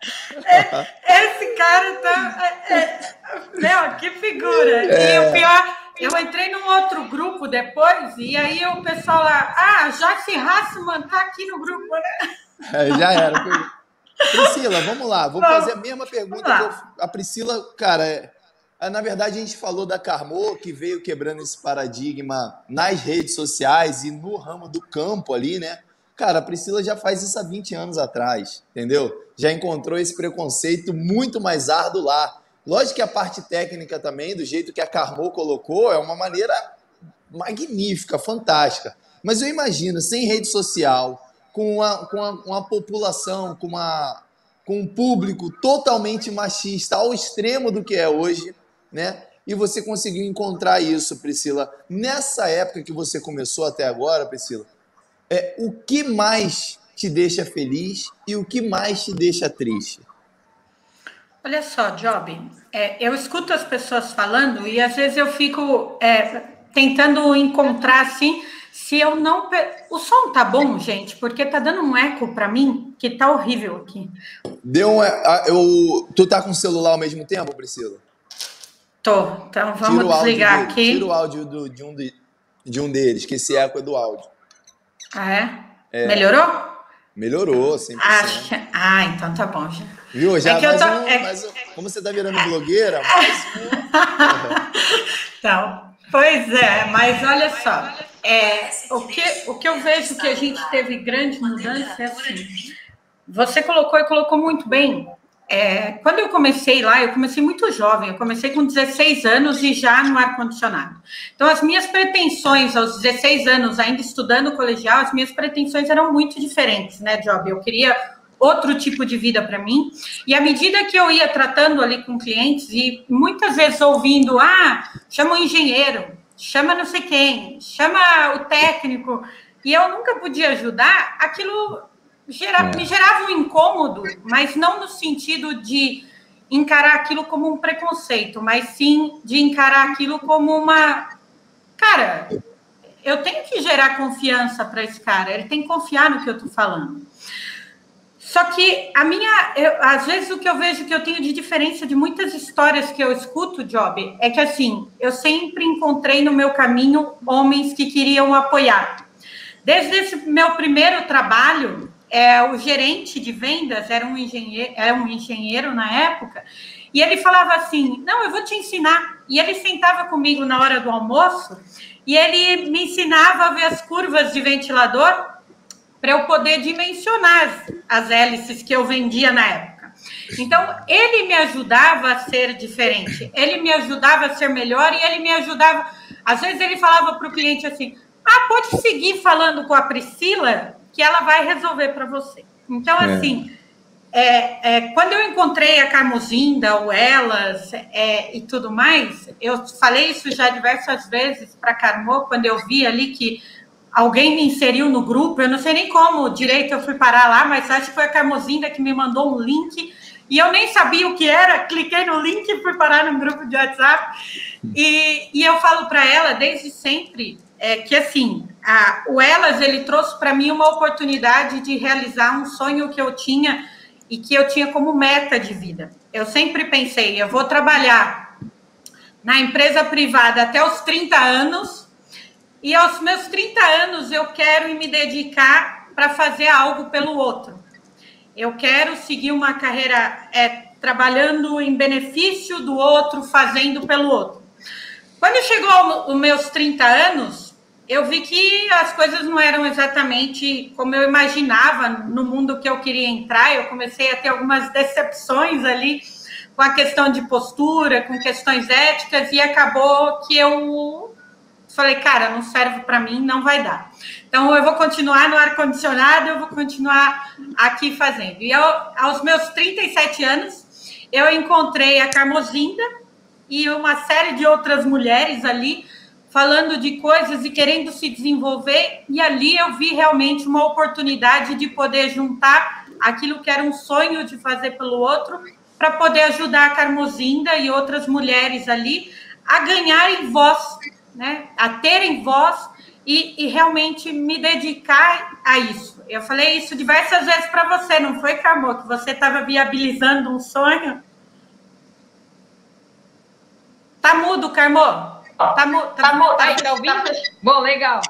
É, esse cara tá. É, é, meu, que figura! É. E o pior eu entrei num outro grupo depois, e aí o pessoal lá, ah, Joyce Hassman tá aqui no grupo, né? É, já era. Priscila, vamos lá, vou fazer a mesma pergunta que eu, a Priscila, cara, é, é, na verdade a gente falou da Carmo, que veio quebrando esse paradigma nas redes sociais e no ramo do campo ali, né? Cara, a Priscila já faz isso há 20 anos atrás, entendeu? Já encontrou esse preconceito muito mais árduo lá. Lógico que a parte técnica também, do jeito que a Carmo colocou, é uma maneira magnífica, fantástica. Mas eu imagino, sem rede social, com uma, com uma, uma população, com, uma, com um público totalmente machista, ao extremo do que é hoje, né? E você conseguiu encontrar isso, Priscila. Nessa época que você começou até agora, Priscila, é, o que mais te deixa feliz e o que mais te deixa triste? Olha só, Job, é, eu escuto as pessoas falando e às vezes eu fico é, tentando encontrar assim se eu não. O som tá bom, gente, porque tá dando um eco para mim que tá horrível aqui. Deu um. Eu, tu tá com o celular ao mesmo tempo, Priscila? Tô. Então vamos desligar aqui. Tira o áudio do, de, um de, de um deles, que esse eco é do áudio. Ah, é? é. Melhorou? Melhorou, sim. Acho... Ah, então tá bom já. Viu? Já é que eu tô... um, é... um... Como você tá virando blogueira, mais um. então, pois é, mas olha só. É, o, que, o que eu vejo que a gente teve grande mudança é assim. Você colocou e colocou muito bem. É, quando eu comecei lá, eu comecei muito jovem, eu comecei com 16 anos e já no ar-condicionado. Então, as minhas pretensões aos 16 anos, ainda estudando colegial, as minhas pretensões eram muito diferentes, né, Job? Eu queria outro tipo de vida para mim. E à medida que eu ia tratando ali com clientes e muitas vezes ouvindo, ah, chama o engenheiro, chama não sei quem, chama o técnico, e eu nunca podia ajudar, aquilo é. me gerava um incômodo, mas não no sentido de encarar aquilo como um preconceito, mas sim de encarar aquilo como uma. Cara, eu tenho que gerar confiança para esse cara, ele tem que confiar no que eu estou falando. Só que a minha, eu, às vezes o que eu vejo que eu tenho de diferença de muitas histórias que eu escuto, Job, é que assim, eu sempre encontrei no meu caminho homens que queriam apoiar. Desde esse meu primeiro trabalho, é, o gerente de vendas era um engenheiro, era um engenheiro na época, e ele falava assim: Não, eu vou te ensinar. E ele sentava comigo na hora do almoço e ele me ensinava a ver as curvas de ventilador para eu poder dimensionar as, as hélices que eu vendia na época. Então, ele me ajudava a ser diferente, ele me ajudava a ser melhor e ele me ajudava. Às vezes, ele falava para o cliente assim: Ah, pode seguir falando com a Priscila, que ela vai resolver para você. Então, é. assim, é, é, quando eu encontrei a Carmozinda, o Elas é, e tudo mais, eu falei isso já diversas vezes para a Carmo, quando eu vi ali que alguém me inseriu no grupo, eu não sei nem como direito eu fui parar lá, mas acho que foi a Carmozinda que me mandou um link e eu nem sabia o que era, cliquei no link e fui parar no grupo de WhatsApp. E, e eu falo para ela desde sempre é, que assim, a, o Elas ele trouxe para mim uma oportunidade de realizar um sonho que eu tinha e que eu tinha como meta de vida. Eu sempre pensei, eu vou trabalhar na empresa privada até os 30 anos e aos meus 30 anos eu quero me dedicar para fazer algo pelo outro. Eu quero seguir uma carreira é, trabalhando em benefício do outro, fazendo pelo outro. Quando chegou os meus 30 anos, eu vi que as coisas não eram exatamente como eu imaginava no mundo que eu queria entrar. Eu comecei a ter algumas decepções ali com a questão de postura, com questões éticas, e acabou que eu Falei, cara, não serve para mim, não vai dar. Então, eu vou continuar no ar-condicionado, eu vou continuar aqui fazendo. E eu, aos meus 37 anos, eu encontrei a Carmozinda e uma série de outras mulheres ali falando de coisas e querendo se desenvolver. E ali eu vi realmente uma oportunidade de poder juntar aquilo que era um sonho de fazer pelo outro, para poder ajudar a Carmozinda e outras mulheres ali a ganharem voz né, a terem voz e, e, realmente me dedicar a isso. Eu falei isso diversas vezes para você, não foi, Camô? Que você estava viabilizando um sonho? Tá mudo, Carmo? Tá, mu tá, tá, mudo, tá, tá ouvindo? Bom, legal.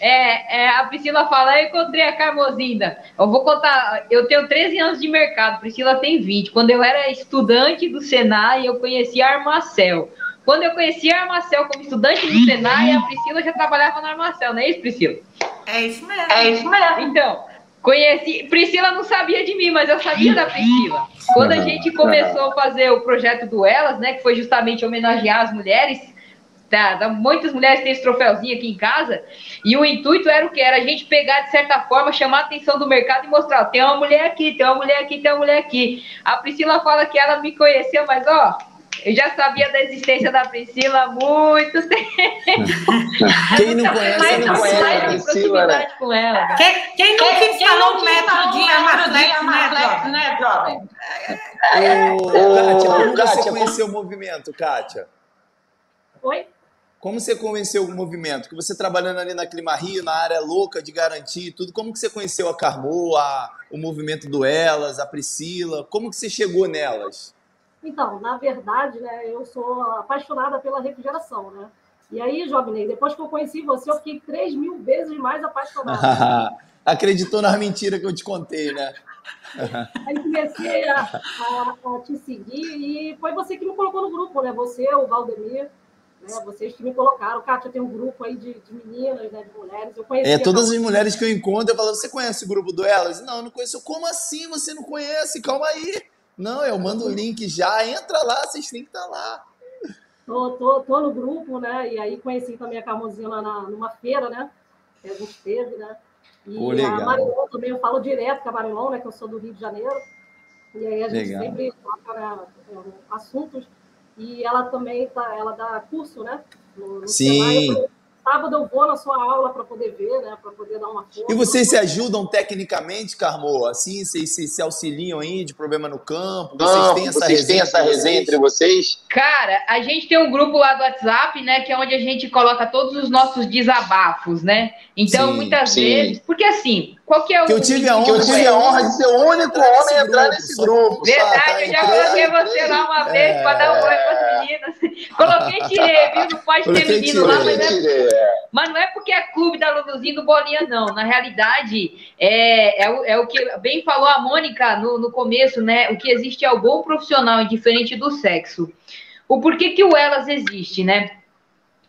É, é, a Priscila fala, eu encontrei a Carmozinda. Eu vou contar, eu tenho 13 anos de mercado, Priscila tem 20. Quando eu era estudante do Senai, eu conheci a Armacel. Quando eu conheci a Armacel como estudante do Senai, a Priscila já trabalhava na Armacel, não é isso, Priscila? É isso mesmo. É isso mesmo. Então, conheci. Priscila não sabia de mim, mas eu sabia da Priscila. Quando a gente começou a fazer o projeto do Elas, né, que foi justamente homenagear as mulheres, tá, muitas mulheres têm esse troféuzinho aqui em casa, e o intuito era o que? Era a gente pegar, de certa forma, chamar a atenção do mercado e mostrar, tem uma mulher aqui, tem uma mulher aqui, tem uma mulher aqui. A Priscila fala que ela me conheceu, mas ó, eu já sabia da existência da Priscila há muito tempo. Quem não conhece, mais, não conhece mais a Priscila, né? com ela. Quem, quem nunca quem, instalou um metro de Amaflex, né, né, jovem? Kátia, como você conheceu o movimento, Kátia? Oi? Como você conheceu o movimento? Que você trabalhando ali na Clima Rio, na área louca de garantir tudo, como que você conheceu a Carmo, a, o movimento do Elas, a Priscila? Como que você chegou nelas? Então, na verdade, né, eu sou apaixonada pela refrigeração, né? E aí, Jovem depois que eu conheci você, eu fiquei 3 mil vezes mais apaixonada. Acreditou nas mentiras que eu te contei, né? aí comecei a, a, a, te seguir e foi você que me colocou no grupo, né? Você, o Valdemir, né? vocês que me colocaram. Kátia tem um grupo aí de, de meninas, né? de mulheres. Eu conheci. É, todas as mulheres que eu encontro, eu falo, você conhece o grupo do Elas? Não, eu não conheço. Como assim você não conhece? Calma aí. Não, eu mando o link já, entra lá, vocês têm que estar tá lá. Tô, tô, tô no grupo, né? E aí conheci também a Carmozinha lá na, numa feira, né? Que a gente teve, né? E oh, a Marilon também, eu falo direto com a Marilon, né? Que eu sou do Rio de Janeiro. E aí a gente legal. sempre toca né, assuntos. E ela também tá, ela dá curso, né? No, no Sim. Senai, sábado eu vou na sua aula para poder ver, né? Para poder dar uma força. E vocês se ajudam tecnicamente, Carmo? Assim, vocês se, se auxiliam aí de problema no campo? Vocês têm essa, vocês resenha, têm essa resenha entre vocês? Cara, a gente tem um grupo lá do WhatsApp, né? Que é onde a gente coloca todos os nossos desabafos, né? Então, sim, muitas sim. vezes. Porque assim, qual que é o. Que eu tive a honra, eu tive a honra de ser o único homem a entrar nesse grupo. Verdade, tá, eu já coloquei você lá uma vez é... para dar um oi para as meninas. Coloquei tirei, viu? Não pode ter menino lá, mas é, mas não é porque é clube da Luluzinho do Bolinha, não. Na realidade, é, é, o, é o que bem falou a Mônica no, no começo, né? O que existe é o bom profissional, indiferente do sexo. O porquê que o Elas existe, né?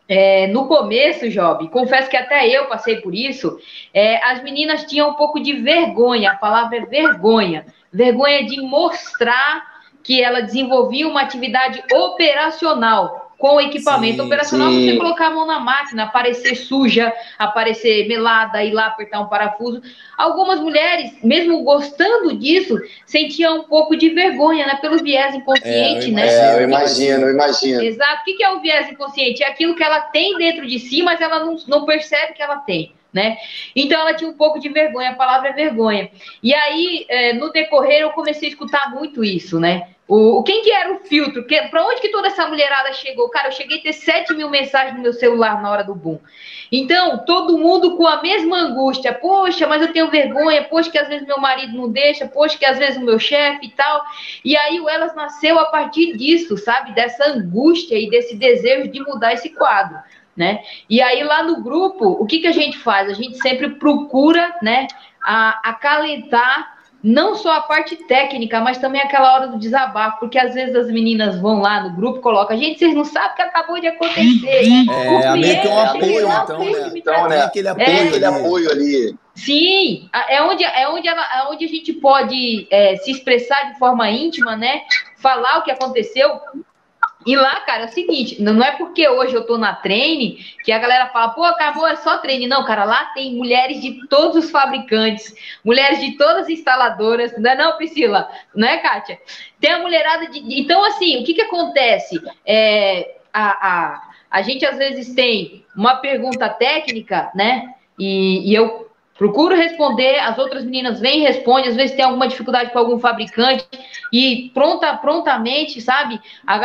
É, no começo, Job, confesso que até eu passei por isso, é, as meninas tinham um pouco de vergonha, a palavra é vergonha, vergonha de mostrar que ela desenvolvia uma atividade operacional, com o equipamento sim, operacional, sim. você colocar a mão na máquina, aparecer suja, aparecer melada, ir lá apertar um parafuso. Algumas mulheres, mesmo gostando disso, sentiam um pouco de vergonha, né? Pelo viés inconsciente, é, né? É, eu imagino, eu imagino. Exato. O que é o viés inconsciente? É aquilo que ela tem dentro de si, mas ela não, não percebe que ela tem. Né? Então ela tinha um pouco de vergonha, a palavra é vergonha. E aí, é, no decorrer, eu comecei a escutar muito isso, né? O, quem que era o filtro? Para onde que toda essa mulherada chegou? Cara, eu cheguei a ter 7 mil mensagens no meu celular na hora do boom. Então, todo mundo com a mesma angústia. Poxa, mas eu tenho vergonha. Poxa, que às vezes meu marido não deixa. Poxa, que às vezes o meu chefe e tal. E aí o Elas nasceu a partir disso, sabe? Dessa angústia e desse desejo de mudar esse quadro. Né? E aí lá no grupo, o que, que a gente faz? A gente sempre procura, né, a, acalentar não só a parte técnica, mas também aquela hora do desabafo, porque às vezes as meninas vão lá no grupo, colocam, gente, vocês não sabem o que acabou de acontecer. É, meio que um apoio, então, né? Então, né? Aquele apoio, é, aquele apoio ali. Sim, é onde, é onde, ela, é onde a gente pode é, se expressar de forma íntima, né? Falar o que aconteceu, e lá, cara, é o seguinte, não é porque hoje eu tô na treine que a galera fala, pô, acabou, é só treine. Não, cara, lá tem mulheres de todos os fabricantes, mulheres de todas as instaladoras, não é não, Priscila? Não é, Kátia? Tem a mulherada de... Então, assim, o que que acontece? É, a, a, a gente, às vezes, tem uma pergunta técnica, né? E, e eu Procuro responder, as outras meninas vêm e respondem, às vezes tem alguma dificuldade com algum fabricante e pronta, prontamente, sabe? A,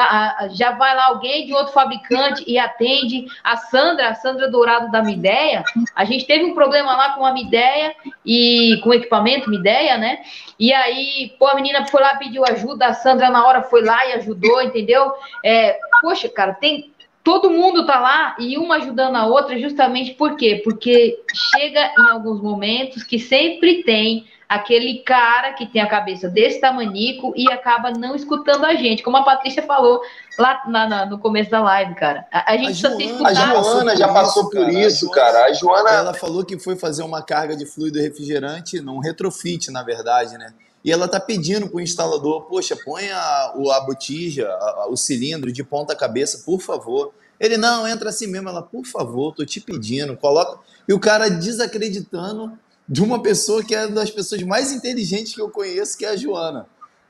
a, já vai lá alguém de outro fabricante e atende. A Sandra, a Sandra Dourado da Mideia, a gente teve um problema lá com a Mideia e com o equipamento Mideia, né? E aí, pô, a menina foi lá, pediu ajuda, a Sandra na hora foi lá e ajudou, entendeu? É, poxa, cara, tem, todo mundo tá lá e uma ajudando a outra, justamente por quê? Porque chega em alguns momentos que sempre tem aquele cara que tem a cabeça desse tamanico e acaba não escutando a gente, como a Patrícia falou lá na, na, no começo da live, cara. A, a gente a Joana, a Joana já passou por isso, cara. A Joana, ela falou que foi fazer uma carga de fluido refrigerante, num retrofit, na verdade, né? E ela tá pedindo pro instalador, poxa, põe a, a botija, a, o cilindro de ponta cabeça, por favor. Ele, não, entra assim mesmo. Ela, por favor, tô te pedindo, coloca. E o cara desacreditando de uma pessoa que é uma das pessoas mais inteligentes que eu conheço, que é a Joana.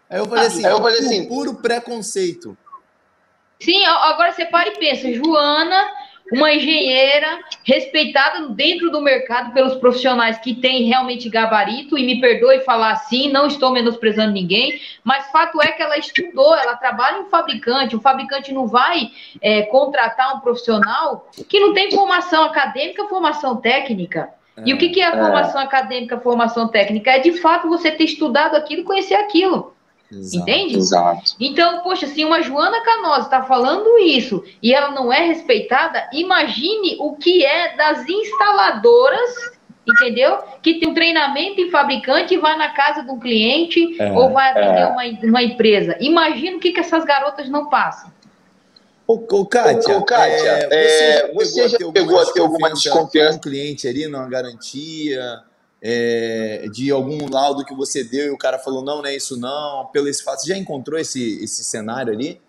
Aí eu falei assim, aí eu falei assim puro preconceito. Sim, agora você para e pensa, Joana uma engenheira respeitada dentro do mercado pelos profissionais que têm realmente gabarito, e me perdoe falar assim, não estou menosprezando ninguém, mas fato é que ela estudou, ela trabalha em um fabricante, o fabricante não vai é, contratar um profissional que não tem formação acadêmica, formação técnica. E o que, que é a é. formação é. acadêmica, formação técnica? É de fato você ter estudado aquilo, conhecer aquilo. Exato, Entende? Exato. Então, poxa, se uma Joana Canosa está falando isso e ela não é respeitada, imagine o que é das instaladoras, entendeu? Que tem um treinamento em fabricante e vai na casa de um cliente é, ou vai atender é. uma, uma empresa. Imagina o que, que essas garotas não passam. Ô, ô Kátia, ô, Kátia é, você, já, você pegou, já pegou a ter alguma desconfiança com o cliente ali numa garantia? É, de algum laudo que você deu e o cara falou, não, não é isso não, pelo esse fato. Você já encontrou esse, esse cenário ali?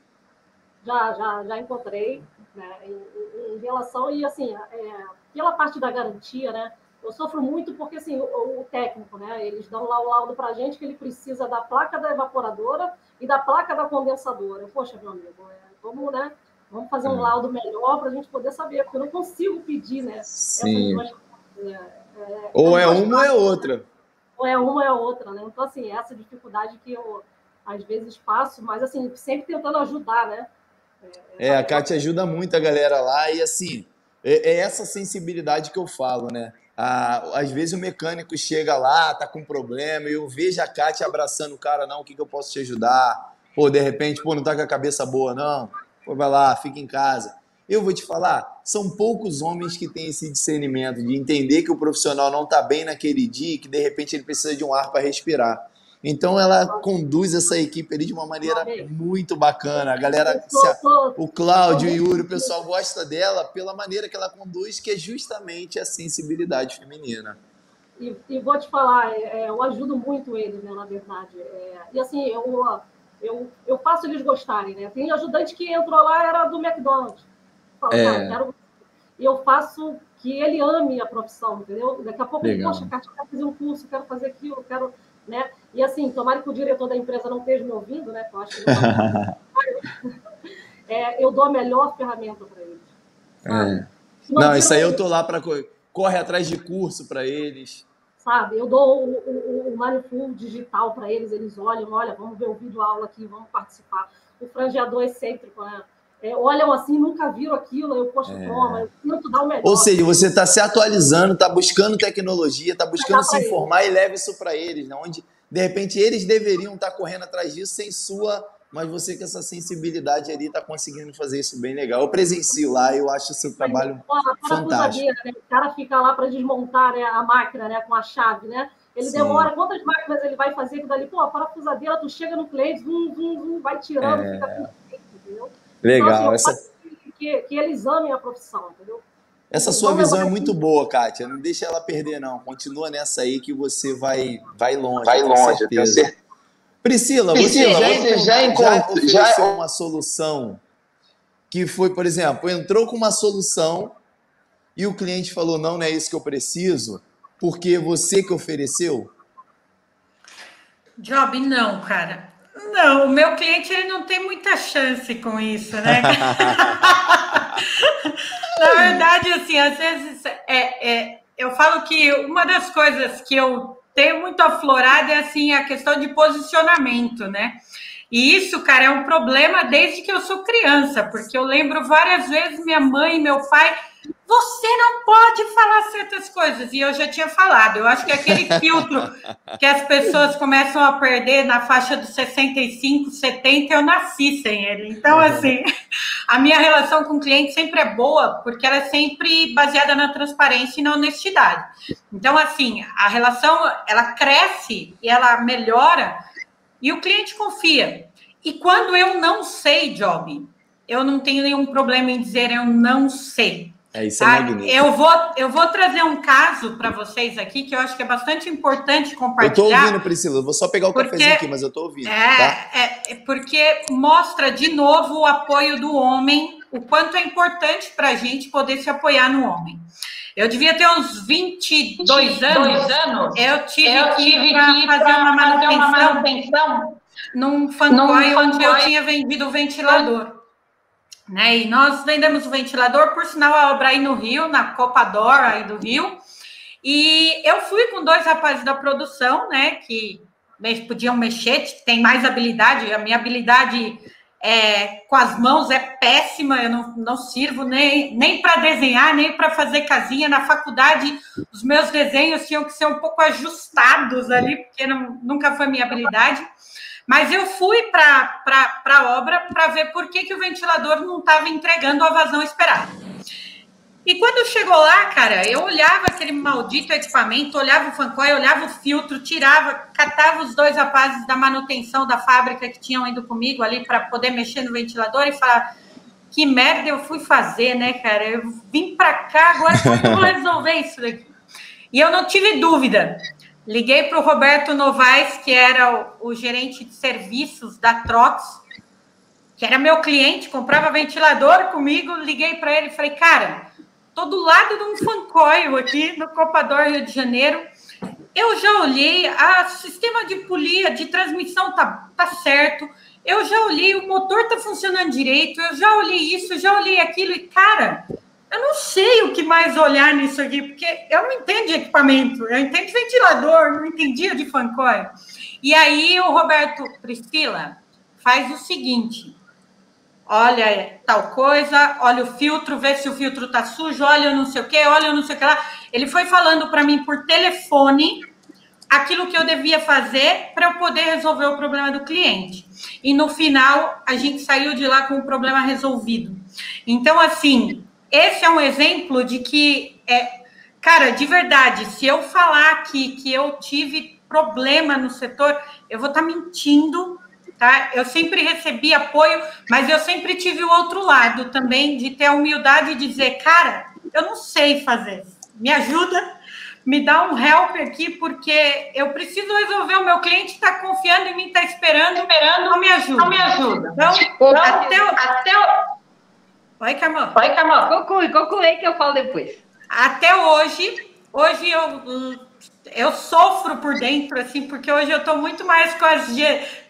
Já, já, já encontrei, né, em, em relação, e assim, é, pela parte da garantia, né, eu sofro muito porque, assim, o, o técnico, né, eles dão lá o laudo para a gente que ele precisa da placa da evaporadora e da placa da condensadora. Poxa, meu amigo, é, vamos, né, vamos fazer um hum. laudo melhor para a gente poder saber, porque eu não consigo pedir, né, Sim. essas duas, é, é, ou é uma ou é outra. Ou é uma ou é outra, né? Então, assim, essa dificuldade que eu às vezes passo, mas assim, sempre tentando ajudar, né? É, é a Kátia ajuda muito a galera lá e assim, é, é essa sensibilidade que eu falo, né? Ah, às vezes o mecânico chega lá, tá com problema, e eu vejo a Kátia abraçando o cara, não, o que, que eu posso te ajudar? Pô, de repente, pô, não tá com a cabeça boa, não. Pô, vai lá, fica em casa. Eu vou te falar, são poucos homens que têm esse discernimento de entender que o profissional não está bem naquele dia e que de repente ele precisa de um ar para respirar. Então ela conduz essa equipe ali de uma maneira muito bacana. A galera, o Cláudio e o Yuri, o pessoal gosta dela pela maneira que ela conduz, que é justamente a sensibilidade feminina. E, e vou te falar, é, eu ajudo muito eles, né, na verdade. É, e assim, eu, eu, eu faço eles gostarem, né? Tem ajudante que entrou lá, era do McDonald's falo, é... quero... E eu faço que ele ame a profissão, entendeu? Daqui a pouco, Legal. poxa, Cátia, quero fazer um curso, quero fazer aquilo, quero. Né? E assim, tomara que o diretor da empresa não esteja me ouvindo, né? Eu acho que é, eu dou a melhor ferramenta para eles. É. Não, isso aí eu tô lá para corre atrás de curso para eles. Sabe, eu dou o, o, o Manifold digital para eles, eles olham, olha, vamos ver o vídeo aula aqui, vamos participar. O frangeador excêntrico, né? É, olham assim, nunca viram aquilo, eu posto é. toma, eu tento dar o melhor. Ou seja, você está se atualizando, está buscando tecnologia, está buscando se informar eles. e leva isso para eles, né? onde de repente eles deveriam estar tá correndo atrás disso sem sua mas você com essa sensibilidade ali está conseguindo fazer isso bem legal. Eu presencio lá, eu acho o seu trabalho fantástico. Né? O cara fica lá para desmontar né, a máquina né, com a chave, né? Ele Sim. demora, quantas máquinas ele vai fazer dali? Pô, a parafusadeira, tu chega no cliente, vum, vum, vum, vai tirando, é... fica perfeito, entendeu? Legal. Então, assim, essa... que, que eles amem a profissão, entendeu? Essa sua visão é muito boa, Kátia. Não deixa ela perder, não. Continua nessa aí que você vai, vai longe. Vai longe, tenho certeza. Priscila, Priscila você, já, você já, encontrou, já ofereceu já... uma solução que foi, por exemplo, entrou com uma solução e o cliente falou: não, não é isso que eu preciso, porque você que ofereceu? Job, não, cara. Não, o meu cliente ele não tem muita chance com isso, né? Na verdade, assim, às vezes é, é, eu falo que uma das coisas que eu tem muito aflorado é assim a questão de posicionamento, né? E isso, cara, é um problema desde que eu sou criança, porque eu lembro várias vezes minha mãe e meu pai você não pode falar certas coisas. E eu já tinha falado. Eu acho que aquele filtro que as pessoas começam a perder na faixa dos 65, 70, eu nasci sem ele. Então, uhum. assim, a minha relação com o cliente sempre é boa, porque ela é sempre baseada na transparência e na honestidade. Então, assim, a relação, ela cresce e ela melhora e o cliente confia. E quando eu não sei, Job, eu não tenho nenhum problema em dizer eu não sei. É, isso é tá? magnífico. Eu vou, eu vou trazer um caso para vocês aqui que eu acho que é bastante importante compartilhar. Eu estou ouvindo, Priscila. Eu vou só pegar o porque, cafezinho aqui, mas eu estou ouvindo. É, tá? é, é, porque mostra de novo o apoio do homem, o quanto é importante para a gente poder se apoiar no homem. Eu devia ter uns 22 anos. anos eu tive, eu tive que para fazer, uma manutenção, uma manutenção num fancoy onde eu tinha vendido o ventilador. Né? E nós vendemos o ventilador, por sinal, a obra aí no Rio, na Copador aí do Rio. E eu fui com dois rapazes da produção, né? Que podiam mexer, tem mais habilidade. A minha habilidade é, com as mãos é péssima, eu não, não sirvo nem, nem para desenhar, nem para fazer casinha. Na faculdade, os meus desenhos tinham que ser um pouco ajustados ali, porque não, nunca foi minha habilidade. Mas eu fui para a obra para ver por que, que o ventilador não estava entregando a vazão esperada. E quando chegou lá, cara, eu olhava aquele maldito equipamento, olhava o fancoy, olhava o filtro, tirava, catava os dois rapazes da manutenção da fábrica que tinham ido comigo ali para poder mexer no ventilador e falar: que merda eu fui fazer, né, cara? Eu vim para cá, agora como eu vou resolver isso daqui? E eu não tive dúvida. Liguei para o Roberto Novaes, que era o, o, gerente de serviços da Trox, que era meu cliente, comprava ventilador comigo. Liguei para ele e falei, cara, tô do lado de um fancoil aqui no Copador Rio de Janeiro. Eu já olhei, a sistema de polia, de transmissão tá, tá certo. Eu já olhei, o motor tá funcionando direito. Eu já olhei isso, já olhei aquilo. E, cara, eu não sei o que mais olhar nisso aqui, porque eu não entendo de equipamento, eu entendo de ventilador, não entendia de fancoil. E aí o Roberto Priscila faz o seguinte: olha tal coisa, olha o filtro, vê se o filtro tá sujo, olha não sei o que, olha não sei o que lá. Ele foi falando para mim por telefone aquilo que eu devia fazer para eu poder resolver o problema do cliente. E no final a gente saiu de lá com o problema resolvido. Então, assim, esse é um exemplo de que, é, cara, de verdade, se eu falar aqui que eu tive problema no setor, eu vou estar tá mentindo, tá? Eu sempre recebi apoio, mas eu sempre tive o outro lado também, de ter a humildade de dizer, cara, eu não sei fazer, me ajuda, me dá um help aqui, porque eu preciso resolver, o meu cliente está confiando em mim, está esperando, esperando, não me ajuda. Não me ajuda. Então, então até, até Oi, Camão. Oi, Camão. Conclui, conclui que eu falo depois. Até hoje, hoje eu, eu sofro por dentro, assim, porque hoje eu estou muito mais com, as,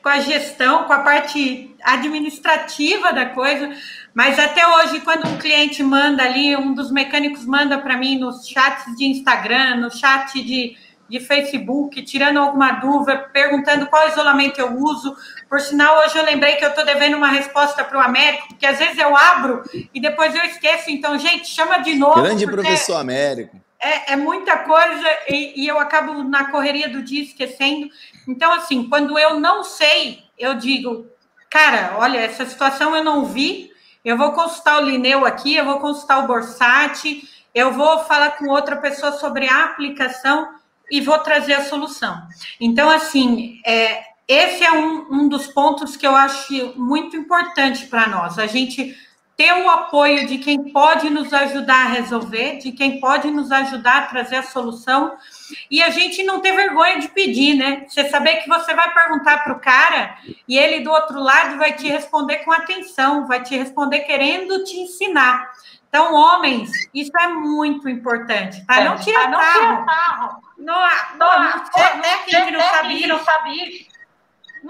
com a gestão, com a parte administrativa da coisa, Mas até hoje, quando um cliente manda ali, um dos mecânicos manda para mim nos chats de Instagram, no chat de, de Facebook, tirando alguma dúvida, perguntando qual isolamento eu uso. Por sinal, hoje eu lembrei que eu estou devendo uma resposta para o Américo, porque às vezes eu abro e depois eu esqueço. Então, gente, chama de novo. Grande professor Américo. É, é, muita coisa e, e eu acabo na correria do dia esquecendo. Então, assim, quando eu não sei, eu digo, cara, olha, essa situação eu não vi, eu vou consultar o Lineu aqui, eu vou consultar o Borsati, eu vou falar com outra pessoa sobre a aplicação e vou trazer a solução. Então, assim, é, esse é um, um dos pontos que eu acho muito importante para nós. A gente ter o apoio de quem pode nos ajudar a resolver, de quem pode nos ajudar a trazer a solução, e a gente não ter vergonha de pedir, né? Você saber que você vai perguntar para o cara e ele do outro lado vai te responder com atenção, vai te responder querendo te ensinar. Então, homens, isso é muito importante, tá? Não tira não sarro. Não, não, não, não, não, não, não, não sabia. Não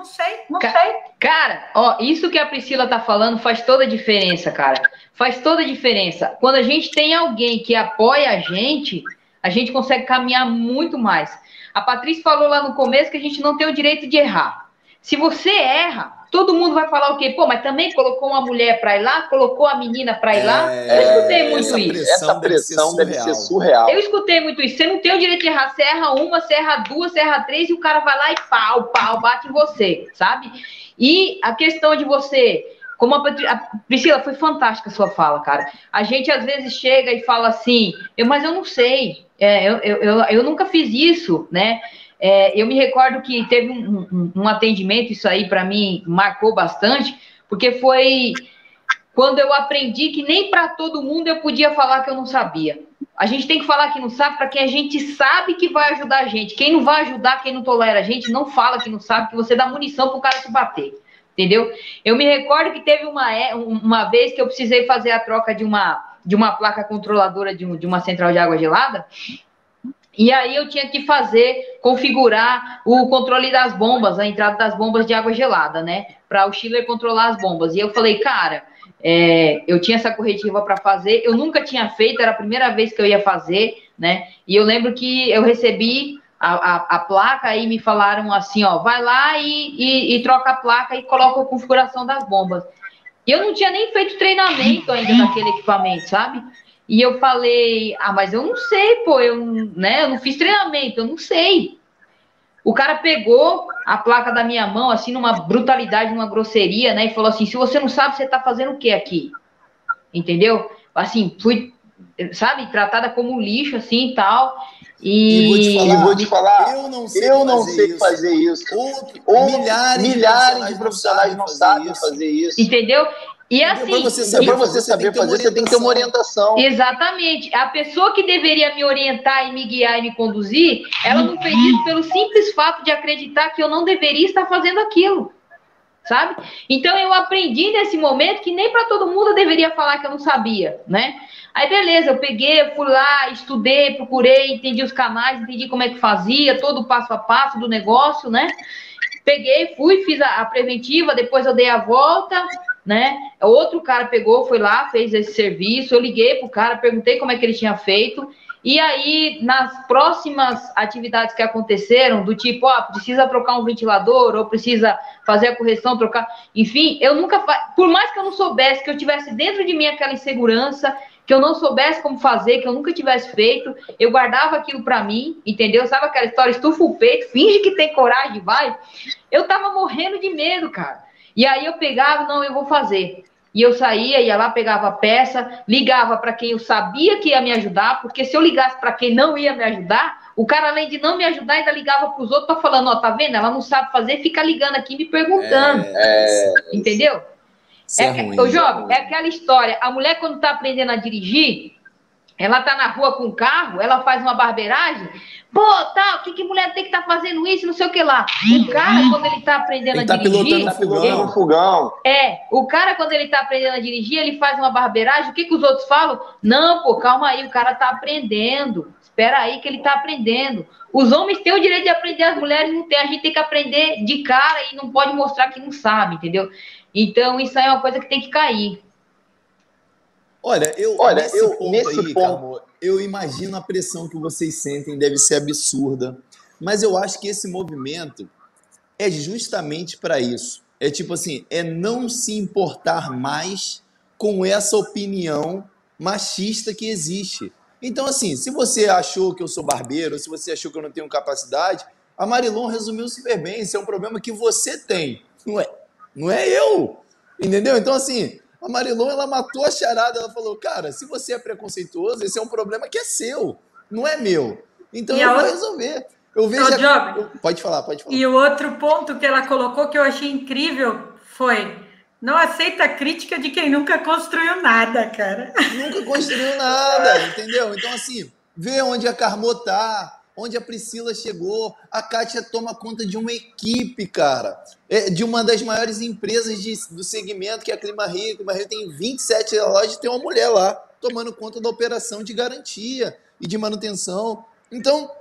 sei, não Ca sei. Cara, ó, isso que a Priscila tá falando faz toda a diferença, cara. Faz toda a diferença. Quando a gente tem alguém que apoia a gente, a gente consegue caminhar muito mais. A Patrícia falou lá no começo que a gente não tem o direito de errar. Se você erra, todo mundo vai falar o quê? Pô, mas também colocou uma mulher para ir lá, colocou a menina para ir lá. É, eu escutei muito essa isso. Essa pressão deve ser, deve ser, surreal. Eu escutei muito isso. Você não tem o direito de errar. Você erra uma, você erra duas, você erra três e o cara vai lá e pau, pau, bate em você, sabe? E a questão de você como a, a, Priscila, foi fantástica a sua fala, cara. A gente às vezes chega e fala assim, eu, mas eu não sei, é, eu, eu, eu, eu, nunca fiz isso, né? É, eu me recordo que teve um, um, um atendimento, isso aí para mim marcou bastante, porque foi quando eu aprendi que nem para todo mundo eu podia falar que eu não sabia. A gente tem que falar que não sabe para quem a gente sabe que vai ajudar a gente. Quem não vai ajudar, quem não tolera a gente, não fala que não sabe, que você dá munição para o cara te bater entendeu? Eu me recordo que teve uma, é, uma vez que eu precisei fazer a troca de uma, de uma placa controladora de, um, de uma central de água gelada, e aí eu tinha que fazer, configurar o controle das bombas, a entrada das bombas de água gelada, né? Para o chiller controlar as bombas. E eu falei, cara, é, eu tinha essa corretiva para fazer, eu nunca tinha feito, era a primeira vez que eu ia fazer, né? E eu lembro que eu recebi a, a, a, placa e me falaram assim, ó, vai lá e, e, e, troca a placa e coloca a configuração das bombas. E eu não tinha nem feito treinamento ainda naquele equipamento, sabe? E eu falei, ah, mas eu não sei, pô, eu, né, eu não fiz treinamento, eu não sei. O cara pegou a placa da minha mão, assim, numa brutalidade, numa grosseria, né, e falou assim, se você não sabe, você tá fazendo o que aqui? Entendeu? Assim, fui, sabe, tratada como lixo, assim, e tal. E, e, vou, te falar, eu não sei, eu fazer, não sei isso. fazer isso. Ou, milhares, milhares de profissionais não sabem fazer isso. Entendeu? E assim, para você saber, você saber fazer, você tem que ter uma orientação. Exatamente. A pessoa que deveria me orientar e me guiar e me conduzir, ela não fez isso pelo simples fato de acreditar que eu não deveria estar fazendo aquilo. Sabe? Então eu aprendi nesse momento que nem para todo mundo eu deveria falar que eu não sabia, né? Aí, beleza, eu peguei, fui lá, estudei, procurei, entendi os canais, entendi como é que fazia, todo o passo a passo do negócio, né? Peguei, fui, fiz a, a preventiva, depois eu dei a volta, né? Outro cara pegou, foi lá, fez esse serviço, eu liguei pro cara, perguntei como é que ele tinha feito, e aí, nas próximas atividades que aconteceram, do tipo, ó, precisa trocar um ventilador, ou precisa fazer a correção, trocar. Enfim, eu nunca. Por mais que eu não soubesse, que eu tivesse dentro de mim aquela insegurança, que eu não soubesse como fazer, que eu nunca tivesse feito, eu guardava aquilo para mim, entendeu? Sabe aquela história, estufa o peito, finge que tem coragem, vai. Eu tava morrendo de medo, cara. E aí eu pegava, não, eu vou fazer. E eu saía, ia lá, pegava a peça, ligava para quem eu sabia que ia me ajudar, porque se eu ligasse para quem não ia me ajudar, o cara, além de não me ajudar, ainda ligava para os outros, tá falando, ó, tá vendo? Ela não sabe fazer, fica ligando aqui me perguntando. É, é, entendeu? É, é, ruim, é, jovem, é aquela história. A mulher, quando está aprendendo a dirigir, ela tá na rua com o carro, ela faz uma barbeiragem, pô, tal, o que, que mulher tem que estar tá fazendo isso, não sei o que lá. O cara, quando ele tá aprendendo ele a tá dirigir. Pilotando fogão. Ele, fogão. É, o cara, quando ele tá aprendendo a dirigir, ele faz uma barbeiragem, o que, que os outros falam? Não, pô, calma aí, o cara tá aprendendo. Espera aí que ele tá aprendendo. Os homens têm o direito de aprender, as mulheres não têm. A gente tem que aprender de cara e não pode mostrar que não sabe, entendeu? Então, isso aí é uma coisa que tem que cair. Olha, eu, Olha, nesse eu, ponto nesse aí, ponto... eu imagino a pressão que vocês sentem deve ser absurda, mas eu acho que esse movimento é justamente para isso. É tipo assim, é não se importar mais com essa opinião machista que existe. Então, assim, se você achou que eu sou barbeiro, se você achou que eu não tenho capacidade, a Marilon resumiu super bem. Isso é um problema que você tem, não é, não é eu. Entendeu? Então, assim, a Marilon, ela matou a charada. Ela falou, cara, se você é preconceituoso, esse é um problema que é seu, não é meu. Então, e eu vou outra... resolver. Eu vejo. A... Pode falar, pode falar. E o outro ponto que ela colocou que eu achei incrível foi não aceita crítica de quem nunca construiu nada, cara. Nunca construiu nada, entendeu? Então, assim, vê onde a Carmo tá, onde a Priscila chegou. A Kátia toma conta de uma equipe, cara. É de uma das maiores empresas de, do segmento, que é a Clima Rio. A Clima Rio tem 27 lojas e tem uma mulher lá tomando conta da operação de garantia e de manutenção. Então,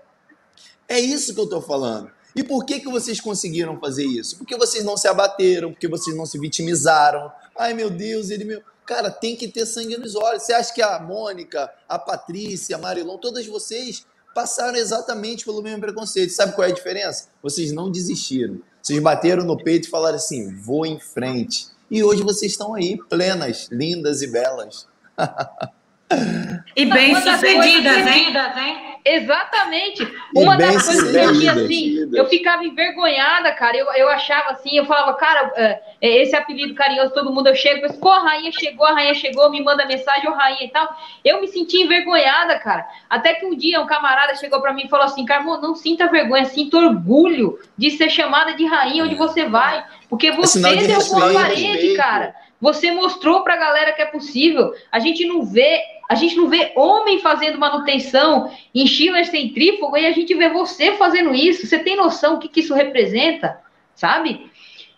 é isso que eu estou falando. E por que, que vocês conseguiram fazer isso? Porque vocês não se abateram, porque vocês não se vitimizaram. Ai, meu Deus, ele meu. Cara, tem que ter sangue nos olhos. Você acha que a Mônica, a Patrícia, a Marilon, todas vocês passaram exatamente pelo mesmo preconceito. Sabe qual é a diferença? Vocês não desistiram. Vocês bateram no peito e falaram assim: vou em frente. E hoje vocês estão aí, plenas, lindas e belas. e bem-sucedidas, hein? hein? Exatamente. Uma das coisas que eu tinha assim, eu ficava envergonhada, cara. Eu, eu achava assim, eu falava, cara, é, é, esse apelido carinhoso, todo mundo eu chego, eu pô, a rainha chegou, a rainha chegou, me manda mensagem, ô rainha e tal. Eu me sentia envergonhada, cara. Até que um dia um camarada chegou para mim e falou assim, Carmo, não sinta vergonha, sinta orgulho de ser chamada de rainha onde você vai. Porque é você é derrubou a parede, cara. Você mostrou pra galera que é possível. A gente não vê a gente não vê homem fazendo manutenção em chillers centrífugo e a gente vê você fazendo isso. Você tem noção do que, que isso representa? Sabe?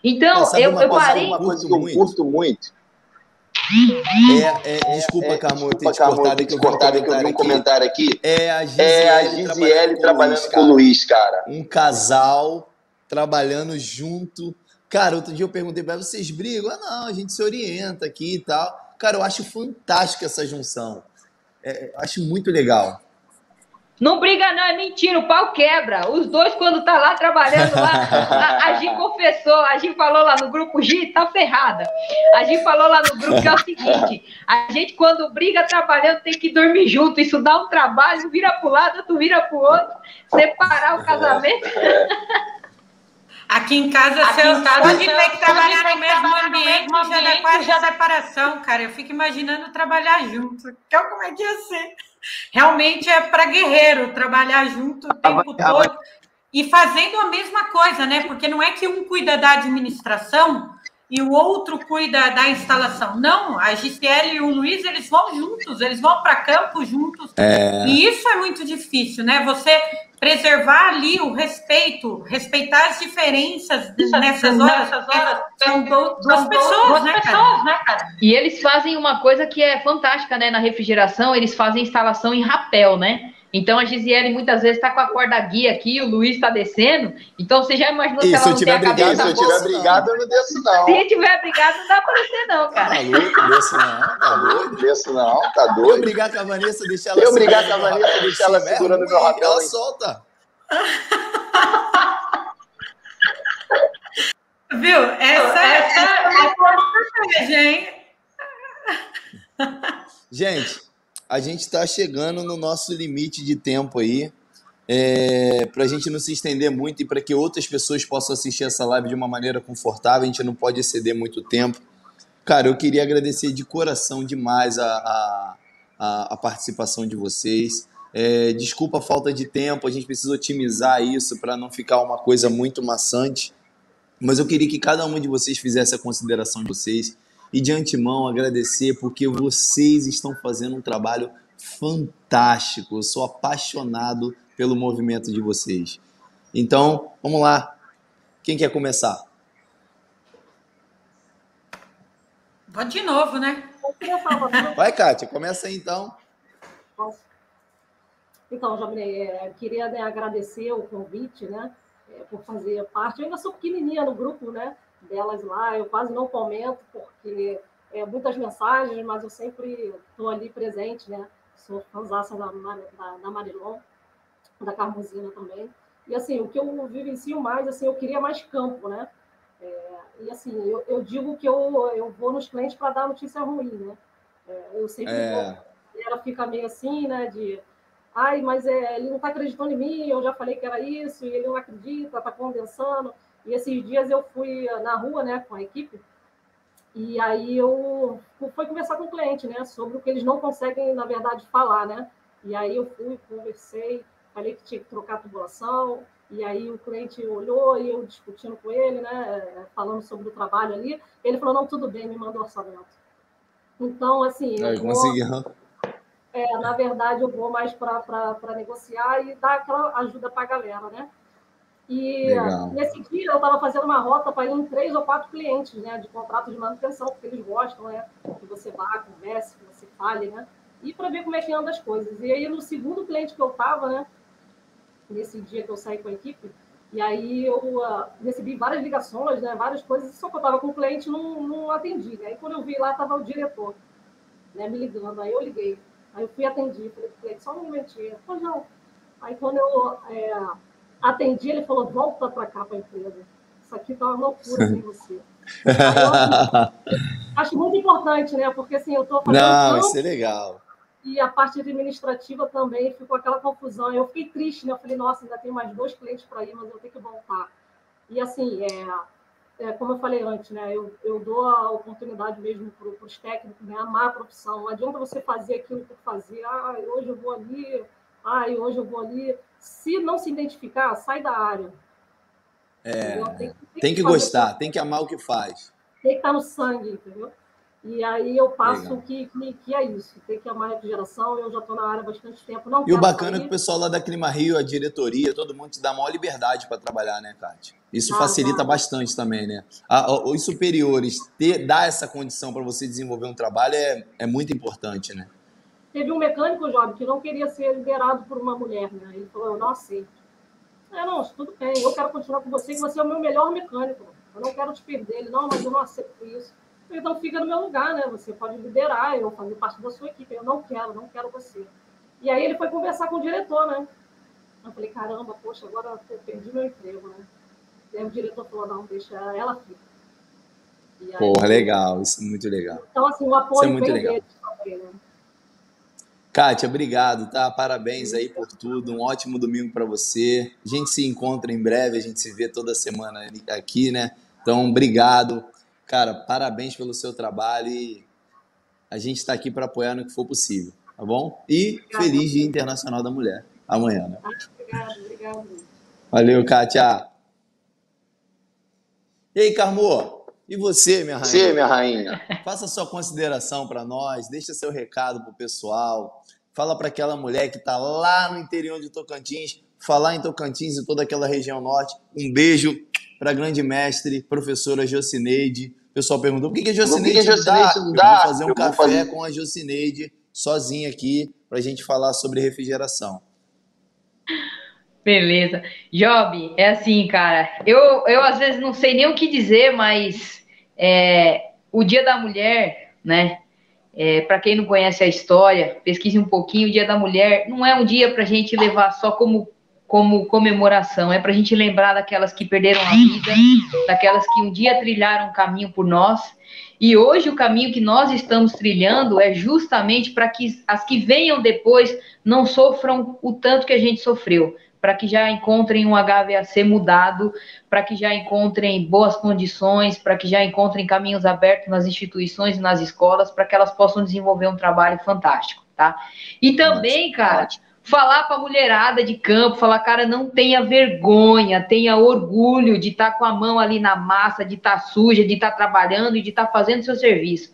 Então, eu, eu parei. Uma coisa que eu curto muito. É, é, desculpa, é, Carmo, eu tenho te cortado, que eu, cortado que eu vi um comentário aqui. É a Gisele, é a Gisele trabalhando, trabalhando com o Luiz, cara. Um casal trabalhando junto. Cara, outro dia eu perguntei para vocês brigam? Ah, não, a gente se orienta aqui e tal. Cara, eu acho fantástica essa junção. É, acho muito legal. Não briga, não, é mentira, o pau quebra. Os dois, quando tá lá trabalhando lá, a, a Gi confessou, a Gi falou lá no grupo, Gi, tá ferrada. A Gi falou lá no grupo que é o seguinte: a gente, quando briga trabalhando, tem que dormir junto. Isso dá um trabalho, vira pro lado, tu vira pro outro, separar o casamento. Aqui em casa, Aqui em casa pode ter que trabalhar no mesmo ambiente, mesmo já dá quase já... separação, cara. Eu fico imaginando trabalhar junto. Então, como é que ia ser? Realmente é para guerreiro trabalhar junto o tempo todo e fazendo a mesma coisa, né? Porque não é que um cuida da administração e o outro cuida da instalação. Não, a Gisele e o Luiz, eles vão juntos, eles vão para campo juntos. É... E isso é muito difícil, né? Você preservar ali o respeito, respeitar as diferenças nessas horas, horas são duas pessoas, duas né, pessoas, né, cara? E eles fazem uma coisa que é fantástica, né, na refrigeração, eles fazem instalação em rapel, né? Então a Gisele muitas vezes está com a corda guia aqui, o Luiz está descendo. Então você já imaginou se ela não tem a cabeça Se eu tiver brigado, eu não desço, não. Se tiver brigado, não dá para descer, não, cara. Tá louco, desço não, tá doido, desço não, tá doido. Eu brigar com a Vanessa, deixar ela Eu brigar com a Vanessa, deixar ela segurando meu rapel. Ela solta. Viu? Essa, essa é a hein? Gente, a gente está chegando no nosso limite de tempo aí. É, para a gente não se estender muito e para que outras pessoas possam assistir essa live de uma maneira confortável, a gente não pode exceder muito tempo. Cara, eu queria agradecer de coração demais a, a, a, participação de vocês. É, desculpa a falta de tempo, a gente precisa otimizar isso para não ficar uma coisa muito maçante. Mas eu queria que cada um de vocês fizesse a consideração de vocês e de antemão agradecer porque vocês estão fazendo um trabalho fantástico. Eu sou apaixonado pelo movimento de vocês. Então, vamos lá. Quem quer começar? Vou de novo, né? Vai, Kátia, começa aí então. Então, Jamilei, é, queria né, agradecer o convite, né, é, por fazer parte. Eu ainda sou pequenininha no grupo, né, delas lá, eu quase não comento, porque é, muitas mensagens, mas eu sempre estou ali presente, né? Sou fãzaça da, da, da Marilon, da Carmosina também. E assim, o que eu vivencio mais, assim, eu queria mais campo, né? É, e assim, eu, eu, digo que eu, eu vou nos clientes para dar notícia ruim, né? É, eu sempre é. ela fica meio assim, né? De ai, mas é, ele não está acreditando em mim, eu já falei que era isso, e ele não acredita, está condensando. E esses dias eu fui na rua, né, com a equipe, e aí eu fui conversar com o cliente, né, sobre o que eles não conseguem, na verdade, falar, né? E aí eu fui, conversei, falei que tinha que trocar a tubulação, e aí o cliente olhou e eu discutindo com ele, né, falando sobre o trabalho ali, ele falou, não, tudo bem, me manda o orçamento. Então, assim... Eu consegui, é, na verdade, eu vou mais para negociar e dar aquela ajuda para a galera, né? E Legal. nesse dia eu estava fazendo uma rota para ir em três ou quatro clientes, né, de contrato de manutenção, porque eles gostam, né, que você vá, converse, que você fale, né, e para ver como é que anda as coisas. E aí no segundo cliente que eu estava, né, nesse dia que eu saí com a equipe, e aí eu uh, recebi várias ligações, né, várias coisas, só que eu estava com o cliente não, não atendi, né, e quando eu vi lá estava o diretor, né, me ligando, aí eu liguei. Aí eu fui atender, falei, só um momentinho. Falei, não. Aí quando eu é, atendi, ele falou, volta para cá para a empresa. Isso aqui tá uma loucura sem você. Eu, acho muito importante, né? Porque assim, eu estou fazendo. Não, isso é legal. E a parte administrativa também ficou aquela confusão. Eu fiquei triste, né? Eu falei, nossa, ainda tem mais dois clientes para ir, mas eu tenho que voltar. E assim, é, é, como eu falei antes, né, eu, eu dou a oportunidade mesmo para os técnicos né, amar a profissão. Não adianta você fazer aquilo por fazer. Ah, hoje eu vou ali, ah, hoje eu vou ali. Se não se identificar, sai da área. É, tem, tem, tem, que, que gostar, tem que amar o que faz. Tem que estar no sangue, entendeu? E aí eu passo que, que, que, é isso, tem que amar a refrigeração, eu já estou na área há bastante tempo. Não e o bacana sair. é que o pessoal lá da Clima Rio, a diretoria, todo mundo te dá maior liberdade para trabalhar, né, Kátia? Isso ah, facilita ah, bastante também, né? os superiores, ter, dar essa condição para você desenvolver um trabalho é, é muito importante, né? Teve um mecânico, jovem, que não queria ser liderado por uma mulher, né? Ele falou, eu não aceito. É, não, tudo bem, eu quero continuar com você, que você é o meu melhor mecânico. Eu não quero te perder. Ele, não, mas eu não aceito isso. Então fica no meu lugar, né? Você pode liderar, eu fazer parte da sua equipe. Eu não quero, não quero você. E aí ele foi conversar com o diretor, né? Eu falei, caramba, poxa, agora eu perdi meu emprego, né? E aí o diretor falou, não, deixa ela fica. Aí, Porra, legal, isso é muito legal. Então, assim, o apoio isso é muito legal. também, né? Kátia, obrigado, tá? Parabéns aí por tudo. Um ótimo domingo para você. A gente se encontra em breve, a gente se vê toda semana aqui, né? Então, obrigado. Cara, parabéns pelo seu trabalho e a gente está aqui para apoiar no que for possível, tá bom? E feliz Dia Internacional da Mulher, amanhã, né? Obrigado, obrigado. Valeu, Kátia. E aí, Carmo? E você, minha rainha? Você, minha rainha. Faça sua consideração para nós, deixa seu recado pro pessoal. Fala para aquela mulher que está lá no interior de Tocantins, falar em Tocantins e toda aquela região norte. Um beijo para a grande mestre, professora Jocineide. O pessoal perguntou por que, que a Jocineide, que a Jocineide não dá? Eu vou fazer um café fazer... com a Jocineide sozinha aqui para a gente falar sobre refrigeração. Beleza. Job, é assim, cara. Eu, eu às vezes não sei nem o que dizer, mas é, o Dia da Mulher, né? É, para quem não conhece a história, pesquise um pouquinho. O Dia da Mulher não é um dia para a gente levar só como como comemoração, é para a gente lembrar daquelas que perderam a vida, daquelas que um dia trilharam um caminho por nós. E hoje o caminho que nós estamos trilhando é justamente para que as que venham depois não sofram o tanto que a gente sofreu, para que já encontrem um HVAC mudado, para que já encontrem boas condições, para que já encontrem caminhos abertos nas instituições e nas escolas, para que elas possam desenvolver um trabalho fantástico, tá? E também, cara, falar para a mulherada de campo, falar, cara, não tenha vergonha, tenha orgulho de estar tá com a mão ali na massa, de estar tá suja, de estar tá trabalhando e de estar tá fazendo seu serviço.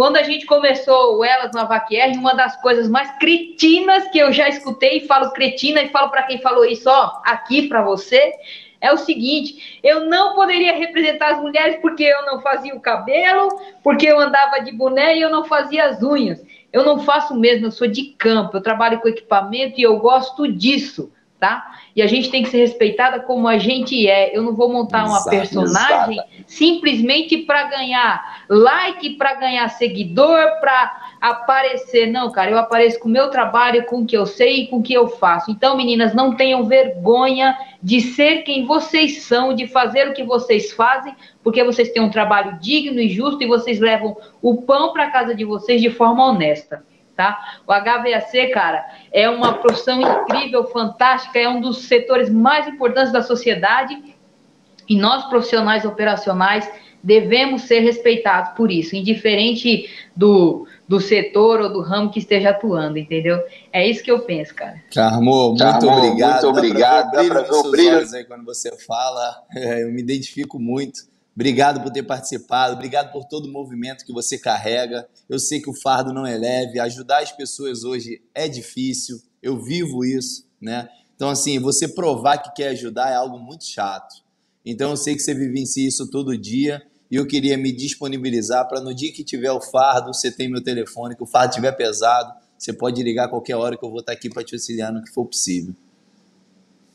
Quando a gente começou o Elas no Avaquier, uma das coisas mais cretinas que eu já escutei, falo cretina e falo para quem falou isso, ó, aqui para você, é o seguinte: eu não poderia representar as mulheres porque eu não fazia o cabelo, porque eu andava de boné e eu não fazia as unhas. Eu não faço mesmo, eu sou de campo, eu trabalho com equipamento e eu gosto disso. tá? E a gente tem que ser respeitada como a gente é. Eu não vou montar uma exato, personagem exato. simplesmente para ganhar like, para ganhar seguidor, para aparecer. Não, cara, eu apareço com o meu trabalho, com o que eu sei e com o que eu faço. Então, meninas, não tenham vergonha de ser quem vocês são, de fazer o que vocês fazem, porque vocês têm um trabalho digno e justo e vocês levam o pão para casa de vocês de forma honesta tá? O HVAC, cara, é uma profissão incrível, fantástica, é um dos setores mais importantes da sociedade e nós, profissionais operacionais, devemos ser respeitados por isso, indiferente do, do setor ou do ramo que esteja atuando, entendeu? É isso que eu penso, cara. Carmo, muito Carmo, obrigado. Muito obrigado. Dá pra ver o brilho aí quando você fala. Eu me identifico muito. Obrigado por ter participado, obrigado por todo o movimento que você carrega. Eu sei que o fardo não é leve, ajudar as pessoas hoje é difícil, eu vivo isso, né? Então, assim, você provar que quer ajudar é algo muito chato. Então, eu sei que você vivencia isso todo dia e eu queria me disponibilizar para no dia que tiver o fardo, você tem meu telefone, que o fardo estiver pesado, você pode ligar a qualquer hora que eu vou estar aqui para te auxiliar no que for possível.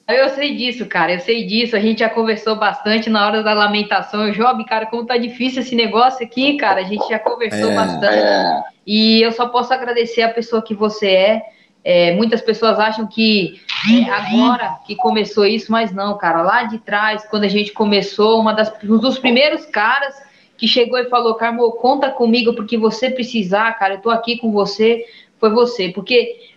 Eu sei disso, cara, eu sei disso. A gente já conversou bastante na hora da lamentação. Job, cara, como tá difícil esse negócio aqui, cara, a gente já conversou é, bastante. É. E eu só posso agradecer a pessoa que você é. é muitas pessoas acham que é agora que começou isso, mas não, cara. Lá de trás, quando a gente começou, uma das, um dos primeiros caras que chegou e falou, Carmo, conta comigo porque você precisar, cara, eu tô aqui com você, foi você. Porque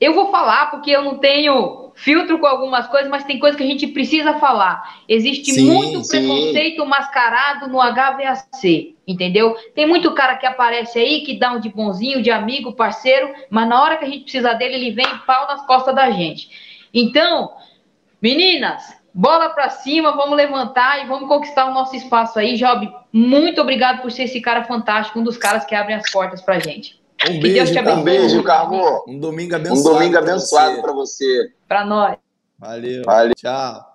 eu vou falar, porque eu não tenho filtro com algumas coisas, mas tem coisas que a gente precisa falar. Existe sim, muito sim. preconceito mascarado no HVAC, entendeu? Tem muito cara que aparece aí, que dá um de bonzinho, de amigo, parceiro, mas na hora que a gente precisa dele, ele vem pau nas costas da gente. Então, meninas, bola para cima, vamos levantar e vamos conquistar o nosso espaço aí. Job, muito obrigado por ser esse cara fantástico, um dos caras que abrem as portas pra gente. Um beijo, um beijo, Carmo. Um domingo abençoado. Um domingo abençoado para você. Para nós. Valeu. Valeu. Tchau.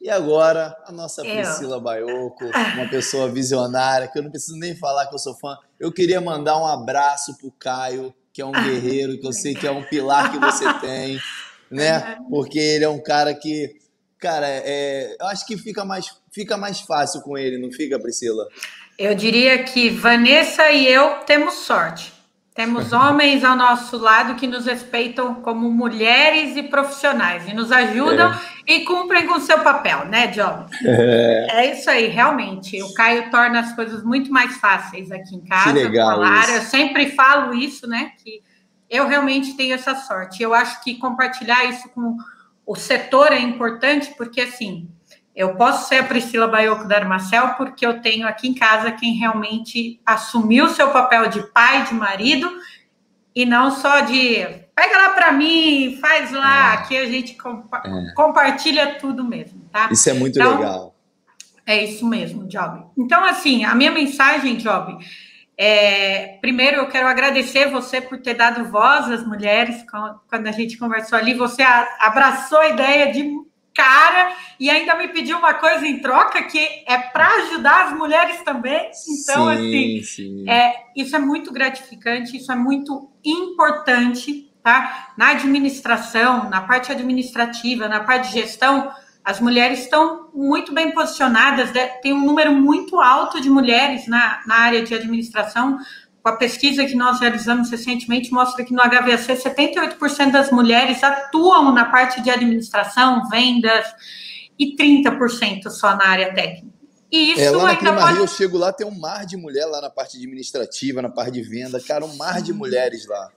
E agora, a nossa Priscila Baioco, uma pessoa visionária, que eu não preciso nem falar que eu sou fã. Eu queria mandar um abraço pro Caio, que é um guerreiro, que eu sei que é um pilar que você tem, né? Porque ele é um cara que, cara, é, eu acho que fica mais, fica mais fácil com ele, não fica, Priscila? Eu diria que Vanessa e eu temos sorte. Temos homens ao nosso lado que nos respeitam como mulheres e profissionais e nos ajudam é. e cumprem com o seu papel, né, John? É. é. isso aí, realmente. O Caio torna as coisas muito mais fáceis aqui em casa. Que legal. Eu sempre falo isso, né? Que eu realmente tenho essa sorte. Eu acho que compartilhar isso com o setor é importante, porque assim eu posso ser a Priscila Baioco da Armacel porque eu tenho aqui em casa quem realmente assumiu seu papel de pai, de marido, e não só de pega lá para mim, faz lá, é. aqui a gente compa é. compartilha tudo mesmo, tá? Isso é muito então, legal. É isso mesmo, Job. Então, assim, a minha mensagem, Job, é, primeiro eu quero agradecer você por ter dado voz às mulheres quando a gente conversou ali. Você abraçou a ideia de cara e ainda me pediu uma coisa em troca que é para ajudar as mulheres também. Então, sim, assim, sim. É, isso é muito gratificante, isso é muito importante, tá? Na administração, na parte administrativa, na parte de gestão, as mulheres estão muito bem posicionadas, né? tem um número muito alto de mulheres na, na área de administração a pesquisa que nós realizamos recentemente, mostra que no HVAC 78% das mulheres atuam na parte de administração, vendas e 30% só na área técnica. E isso é, lá na ainda pode... eu chego lá, tem um mar de mulher lá na parte administrativa, na parte de venda, cara, um mar de mulheres lá.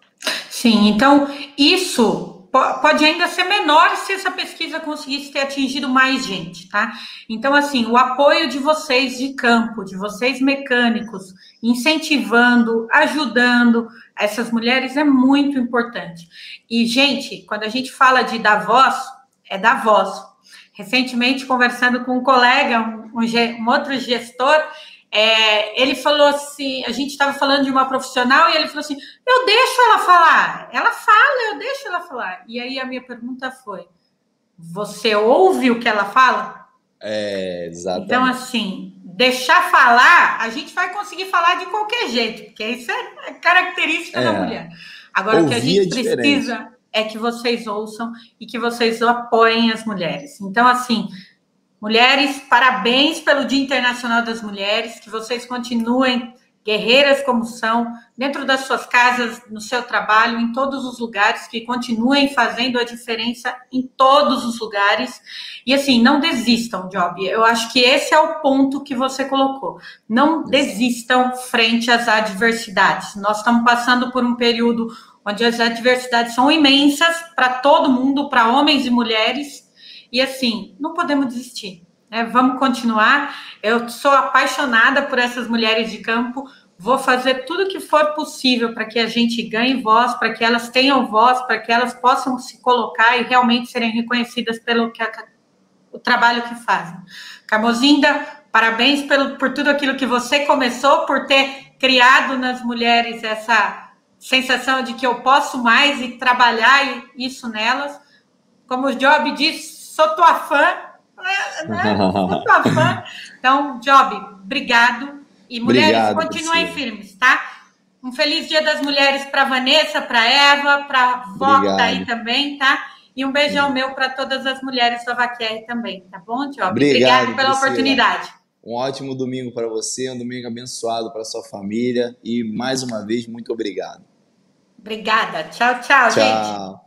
Sim, então isso pode ainda ser menor se essa pesquisa conseguisse ter atingido mais gente, tá? Então, assim, o apoio de vocês de campo, de vocês mecânicos, incentivando, ajudando essas mulheres é muito importante. E, gente, quando a gente fala de dar voz, é dar voz. Recentemente, conversando com um colega, um, um, um outro gestor, é, ele falou assim: a gente estava falando de uma profissional e ele falou assim: eu deixo ela falar, ela fala, eu deixo ela falar. E aí a minha pergunta foi: você ouve o que ela fala? É, exatamente. Então, assim, deixar falar, a gente vai conseguir falar de qualquer jeito, porque isso é característica é. da mulher. Agora, o que a gente é precisa. é que vocês ouçam e que vocês apoiem as mulheres. Então, assim, mulheres, parabéns pelo Dia Internacional das Mulheres, que vocês continuem guerreiras como são, dentro das suas casas, no seu trabalho, em todos os lugares, que continuem fazendo a diferença em todos os lugares. E assim, não desistam, Job. Eu acho que esse é o ponto que você colocou. Não desistam frente às adversidades. Nós estamos passando por um período onde as adversidades são imensas para todo mundo, para homens e mulheres. E assim, não podemos desistir. Né? Vamos continuar. Eu sou apaixonada por essas mulheres de campo. Vou fazer tudo o que for possível para que a gente ganhe voz, para que elas tenham voz, para que elas possam se colocar e realmente serem reconhecidas pelo que a, o trabalho que fazem. Carmozinda, parabéns pelo, por tudo aquilo que você começou, por ter criado nas mulheres essa sensação de que eu posso mais e trabalhar isso nelas. Como o Job disse, sou tua fã, né? Muito fã. Então, Job, obrigado. E mulheres, obrigado, continuem firmes, tá? Um feliz Dia das Mulheres para Vanessa, para Eva, para a Vó que tá aí também, tá? E um beijão meu para todas as mulheres da Vaquer também, tá bom, Job? Obrigado, Obrigado pela Priscila. oportunidade. Um ótimo domingo para você, um domingo abençoado para sua família e mais uma vez muito obrigado. Obrigada. Tchau, tchau, tchau. gente.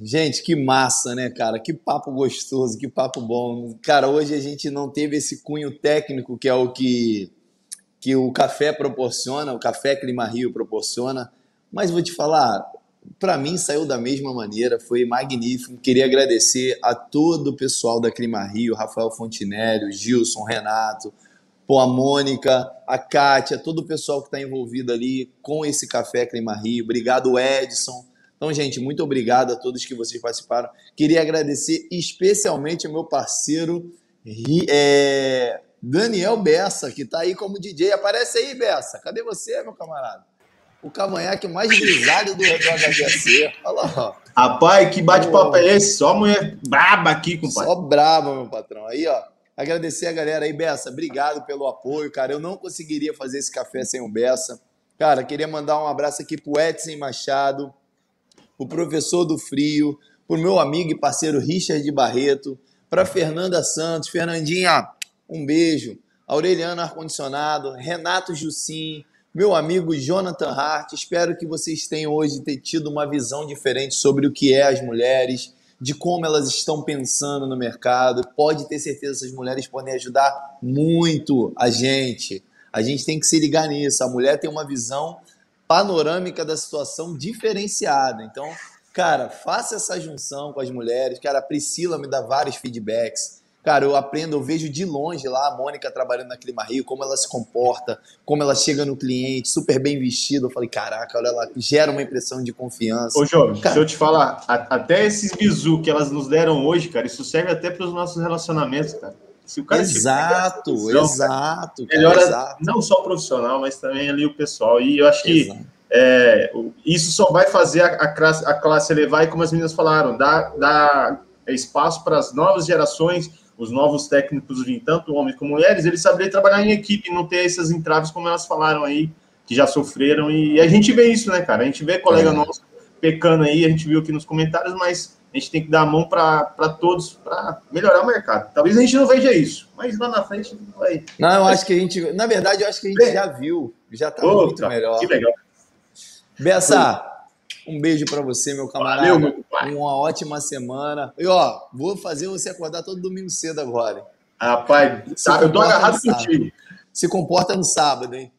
Gente, que massa, né, cara? Que papo gostoso, que papo bom. Cara, hoje a gente não teve esse cunho técnico que é o que, que o café proporciona, o café Clima Rio proporciona. Mas vou te falar, para mim saiu da mesma maneira, foi magnífico. Queria agradecer a todo o pessoal da Clima Rio, Rafael Fontinelli, Gilson, Renato, pô, a Mônica, a Kátia, todo o pessoal que está envolvido ali com esse café Clima Rio. Obrigado, Edson então, gente, muito obrigado a todos que vocês participaram. Queria agradecer especialmente ao meu parceiro é, Daniel Bessa, que está aí como DJ. Aparece aí, Bessa. Cadê você, meu camarada? O cavanhaque mais grisalho do, do HGC. Olha lá, ó. Rapaz, que bate-papo é esse? Só mulher braba aqui, compadre. Só braba, meu patrão. Aí, ó. Agradecer a galera aí, Bessa. Obrigado pelo apoio, cara. Eu não conseguiria fazer esse café sem o Bessa. Cara, queria mandar um abraço aqui pro Edson Machado, o professor do Frio, para o meu amigo e parceiro Richard Barreto, para Fernanda Santos, Fernandinha, um beijo, Aureliano Arcondicionado, Renato Jussim, meu amigo Jonathan Hart. Espero que vocês tenham hoje tido uma visão diferente sobre o que é as mulheres, de como elas estão pensando no mercado. Pode ter certeza que essas mulheres podem ajudar muito a gente. A gente tem que se ligar nisso. A mulher tem uma visão panorâmica da situação diferenciada. Então, cara, faça essa junção com as mulheres. Cara, a Priscila me dá vários feedbacks. Cara, eu aprendo, eu vejo de longe lá a Mônica trabalhando na Clima Rio, como ela se comporta, como ela chega no cliente, super bem vestida. Eu falei, caraca, olha lá, gera uma impressão de confiança. Ô, João, deixa eu te falar, até esses bizu que elas nos deram hoje, cara, isso serve até para os nossos relacionamentos, cara. Se o cara exato, visão, exato. Cara, melhora exato. não só o profissional, mas também ali o pessoal. E eu acho que é, isso só vai fazer a, a, classe, a classe elevar, e como as meninas falaram, dar, dar espaço para as novas gerações, os novos técnicos vir tanto homens como mulheres, eles saberem trabalhar em equipe, não ter essas entraves como elas falaram aí, que já sofreram. E a gente vê isso, né, cara? A gente vê colega é. nosso pecando aí, a gente viu aqui nos comentários, mas a gente tem que dar a mão para todos para melhorar o mercado. Talvez a gente não veja isso, mas lá na frente vai. Não, eu acho que a gente, na verdade, eu acho que a gente é. já viu, já está muito melhor. Que legal. Bessa, um beijo para você, meu camarada. Valeu, meu pai. Uma ótima semana. E ó, vou fazer você acordar todo domingo cedo agora. Rapaz, sabe, eu tô agarrado contigo. Se comporta no sábado, hein?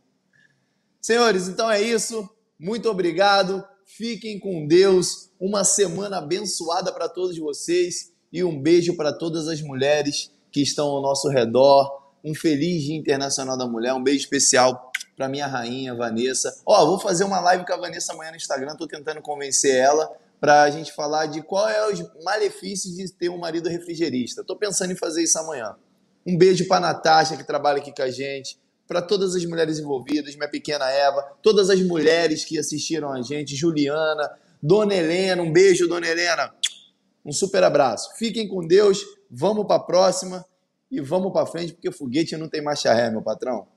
Senhores, então é isso. Muito obrigado. Fiquem com Deus. Uma semana abençoada para todos vocês e um beijo para todas as mulheres que estão ao nosso redor. Um feliz Dia Internacional da Mulher. Um beijo especial para minha rainha Vanessa. Ó, vou fazer uma live com a Vanessa amanhã no Instagram. Tô tentando convencer ela para a gente falar de qual é os malefícios de ter um marido refrigerista. Tô pensando em fazer isso amanhã. Um beijo para Natasha que trabalha aqui com a gente para todas as mulheres envolvidas, minha pequena Eva, todas as mulheres que assistiram a gente, Juliana, Dona Helena, um beijo, Dona Helena. Um super abraço. Fiquem com Deus, vamos para a próxima e vamos para frente, porque foguete não tem marcha ré, meu patrão.